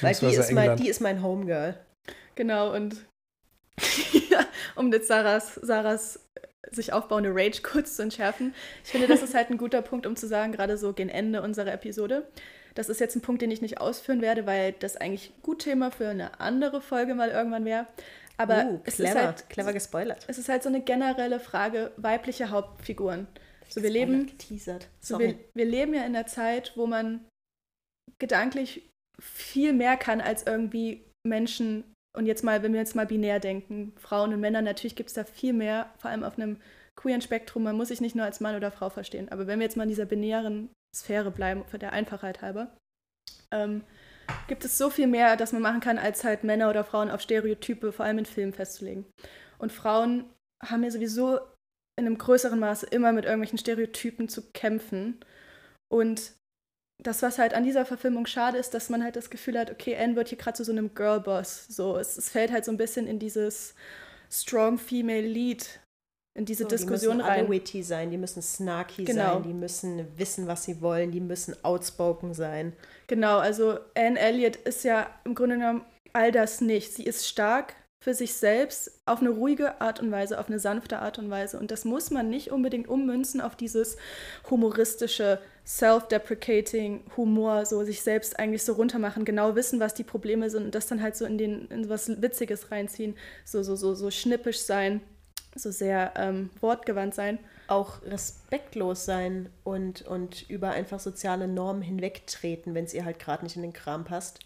Weil die ist, mein, die ist mein Homegirl. Genau, und um jetzt Sarahs, Sarahs sich aufbauende Rage kurz zu entschärfen. Ich finde, das ist halt ein guter Punkt, um zu sagen, gerade so gegen Ende unserer Episode. Das ist jetzt ein Punkt, den ich nicht ausführen werde, weil das eigentlich gut Thema für eine andere Folge mal irgendwann wäre. Aber uh, clever, es ist halt, clever gespoilert. Es ist halt so eine generelle Frage, weibliche Hauptfiguren. So, wir leben, so wir, wir leben ja in einer Zeit, wo man gedanklich viel mehr kann als irgendwie Menschen und jetzt mal, wenn wir jetzt mal binär denken, Frauen und Männer, natürlich gibt es da viel mehr, vor allem auf einem queeren Spektrum. Man muss sich nicht nur als Mann oder Frau verstehen. Aber wenn wir jetzt mal in dieser binären Sphäre bleiben, für der Einfachheit halber, ähm, gibt es so viel mehr, das man machen kann, als halt Männer oder Frauen auf Stereotype, vor allem in Filmen festzulegen. Und Frauen haben ja sowieso in einem größeren Maße immer mit irgendwelchen Stereotypen zu kämpfen. Und das, was halt an dieser Verfilmung schade ist, dass man halt das Gefühl hat, okay, Anne wird hier gerade zu so einem Girlboss. So, es, es, fällt halt so ein bisschen in dieses strong female lead, in diese so, Diskussion die müssen rein. Witty sein, die müssen snarky genau. sein, die müssen wissen, was sie wollen, die müssen outspoken sein. Genau, also Anne Elliot ist ja im Grunde genommen all das nicht. Sie ist stark, für sich selbst auf eine ruhige Art und Weise, auf eine sanfte Art und Weise. Und das muss man nicht unbedingt ummünzen auf dieses humoristische, self-deprecating Humor, so sich selbst eigentlich so runtermachen, genau wissen, was die Probleme sind und das dann halt so in, den, in was Witziges reinziehen, so, so, so, so schnippisch sein, so sehr ähm, wortgewandt sein. Auch respektlos sein und, und über einfach soziale Normen hinwegtreten, wenn es ihr halt gerade nicht in den Kram passt.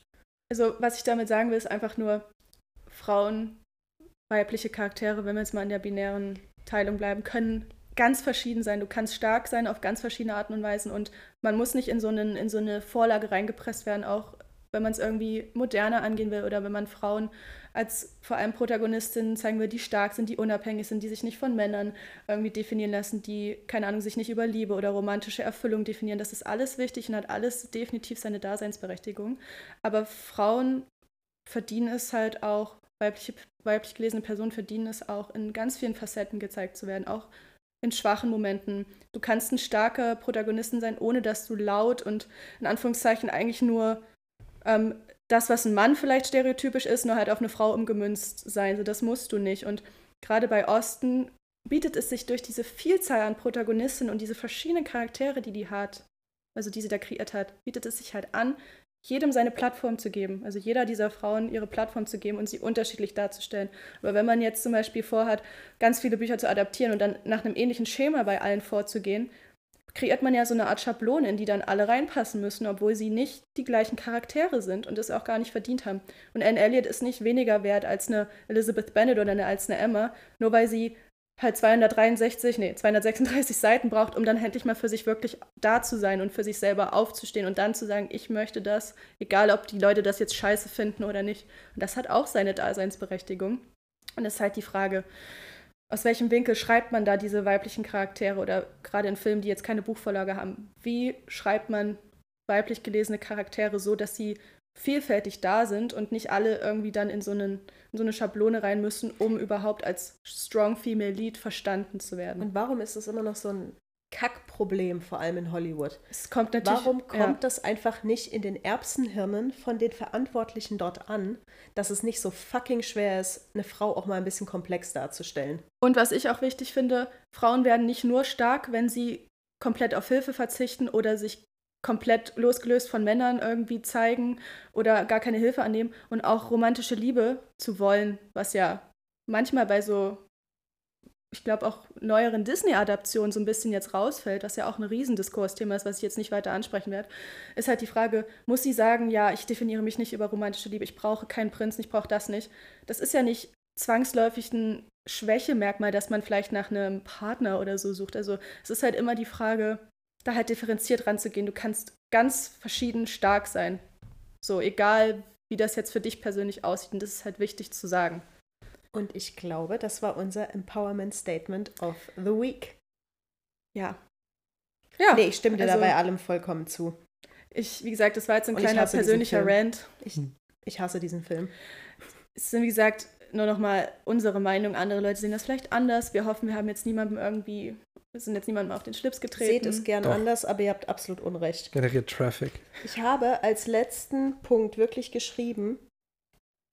Also, was ich damit sagen will, ist einfach nur, Frauen, weibliche Charaktere, wenn wir jetzt mal in der binären Teilung bleiben, können ganz verschieden sein. Du kannst stark sein auf ganz verschiedene Arten und Weisen und man muss nicht in so, einen, in so eine Vorlage reingepresst werden, auch wenn man es irgendwie moderner angehen will oder wenn man Frauen als vor allem Protagonistinnen zeigen will, die stark sind, die unabhängig sind, die sich nicht von Männern irgendwie definieren lassen, die, keine Ahnung, sich nicht über Liebe oder romantische Erfüllung definieren. Das ist alles wichtig und hat alles definitiv seine Daseinsberechtigung. Aber Frauen verdienen es halt auch, weibliche, weiblich gelesene Personen verdienen es auch, in ganz vielen Facetten gezeigt zu werden, auch in schwachen Momenten. Du kannst ein starker Protagonisten sein, ohne dass du laut und in Anführungszeichen eigentlich nur ähm, das, was ein Mann vielleicht stereotypisch ist, nur halt auf eine Frau umgemünzt sein. Also das musst du nicht. Und gerade bei Osten bietet es sich durch diese Vielzahl an Protagonisten und diese verschiedenen Charaktere, die die hat, also die sie da kreiert hat, bietet es sich halt an, jedem seine Plattform zu geben, also jeder dieser Frauen ihre Plattform zu geben und sie unterschiedlich darzustellen. Aber wenn man jetzt zum Beispiel vorhat, ganz viele Bücher zu adaptieren und dann nach einem ähnlichen Schema bei allen vorzugehen, kreiert man ja so eine Art Schablone, in die dann alle reinpassen müssen, obwohl sie nicht die gleichen Charaktere sind und es auch gar nicht verdient haben. Und Anne Elliot ist nicht weniger wert als eine Elizabeth Bennet oder eine, als eine Emma, nur weil sie halt 263, nee, 236 Seiten braucht, um dann endlich mal für sich wirklich da zu sein und für sich selber aufzustehen und dann zu sagen, ich möchte das, egal ob die Leute das jetzt scheiße finden oder nicht. Und das hat auch seine Daseinsberechtigung. Und es ist halt die Frage, aus welchem Winkel schreibt man da diese weiblichen Charaktere oder gerade in Filmen, die jetzt keine Buchvorlage haben, wie schreibt man weiblich gelesene Charaktere so, dass sie vielfältig da sind und nicht alle irgendwie dann in so, einen, in so eine Schablone rein müssen, um überhaupt als Strong Female Lead verstanden zu werden. Und warum ist es immer noch so ein Kackproblem, vor allem in Hollywood. Es kommt natürlich. Warum kommt ja. das einfach nicht in den Erbsenhirnen von den Verantwortlichen dort an, dass es nicht so fucking schwer ist, eine Frau auch mal ein bisschen komplex darzustellen? Und was ich auch wichtig finde, Frauen werden nicht nur stark, wenn sie komplett auf Hilfe verzichten oder sich komplett losgelöst von Männern irgendwie zeigen oder gar keine Hilfe annehmen und auch romantische Liebe zu wollen, was ja manchmal bei so, ich glaube auch neueren Disney-Adaptionen so ein bisschen jetzt rausfällt, was ja auch ein Riesendiskursthema ist, was ich jetzt nicht weiter ansprechen werde, ist halt die Frage, muss sie sagen, ja, ich definiere mich nicht über romantische Liebe, ich brauche keinen Prinzen, ich brauche das nicht. Das ist ja nicht zwangsläufig ein Schwächemerkmal, dass man vielleicht nach einem Partner oder so sucht. Also es ist halt immer die Frage, da halt differenziert ranzugehen. Du kannst ganz verschieden stark sein. So, egal wie das jetzt für dich persönlich aussieht. Und das ist halt wichtig zu sagen. Und ich glaube, das war unser Empowerment Statement of the Week. Ja. Ja. Nee, ich stimme dir also- da bei allem vollkommen zu. Ich, wie gesagt, das war jetzt ein Und kleiner persönlicher. Rant. Ich, ich hasse diesen Film. Es sind, wie gesagt, nur nochmal unsere Meinung. Andere Leute sehen das vielleicht anders. Wir hoffen, wir haben jetzt niemandem irgendwie, wir sind jetzt niemandem auf den Schlips getreten. Seht es gern Doch. anders, aber ihr habt absolut Unrecht. Generiert Traffic. Ich habe als letzten Punkt wirklich geschrieben,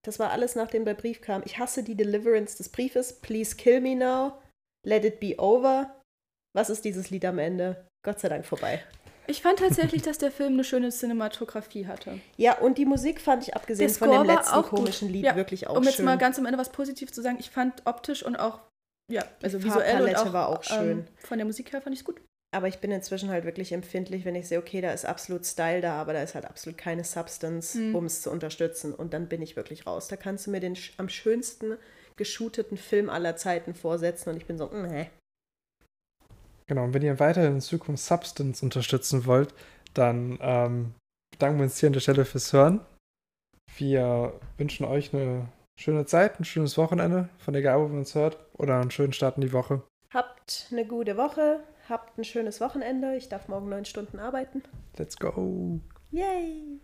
das war alles nachdem der Brief kam. Ich hasse die Deliverance des Briefes. Please kill me now. Let it be over. Was ist dieses Lied am Ende? Gott sei Dank vorbei. Ich fand tatsächlich, dass der Film eine schöne Cinematografie hatte. Ja, und die Musik fand ich abgesehen von dem letzten auch gut. komischen Lied Ja, wirklich auch um jetzt schön. mal ganz am Ende was Positives zu sagen, ich fand optisch und auch, ja, also Die visuell und Farbpalette auch, war auch schön. Ähm, von der Musik her fand ich es gut. aber ich bin inzwischen halt wirklich empfindlich, wenn ich sehe, okay, da ist absolut Style da, aber da ist halt absolut keine Substance, Hm. um es zu unterstützen. Und dann bin ich wirklich raus. Da kannst du mir den sch- am schönsten geshooteten Film aller Zeiten vorsetzen und ich bin so, nee. Genau, und wenn ihr weiterhin in Zukunft Substance unterstützen wollt, dann ähm, bedanken wir uns hier an der Stelle fürs Hören. Wir wünschen euch eine schöne Zeit, ein schönes Wochenende, von egal, wo ihr uns hört, oder einen schönen Start in die Woche. Habt eine gute Woche, habt ein schönes Wochenende. Ich darf morgen neun Stunden arbeiten. Let's go! Yay!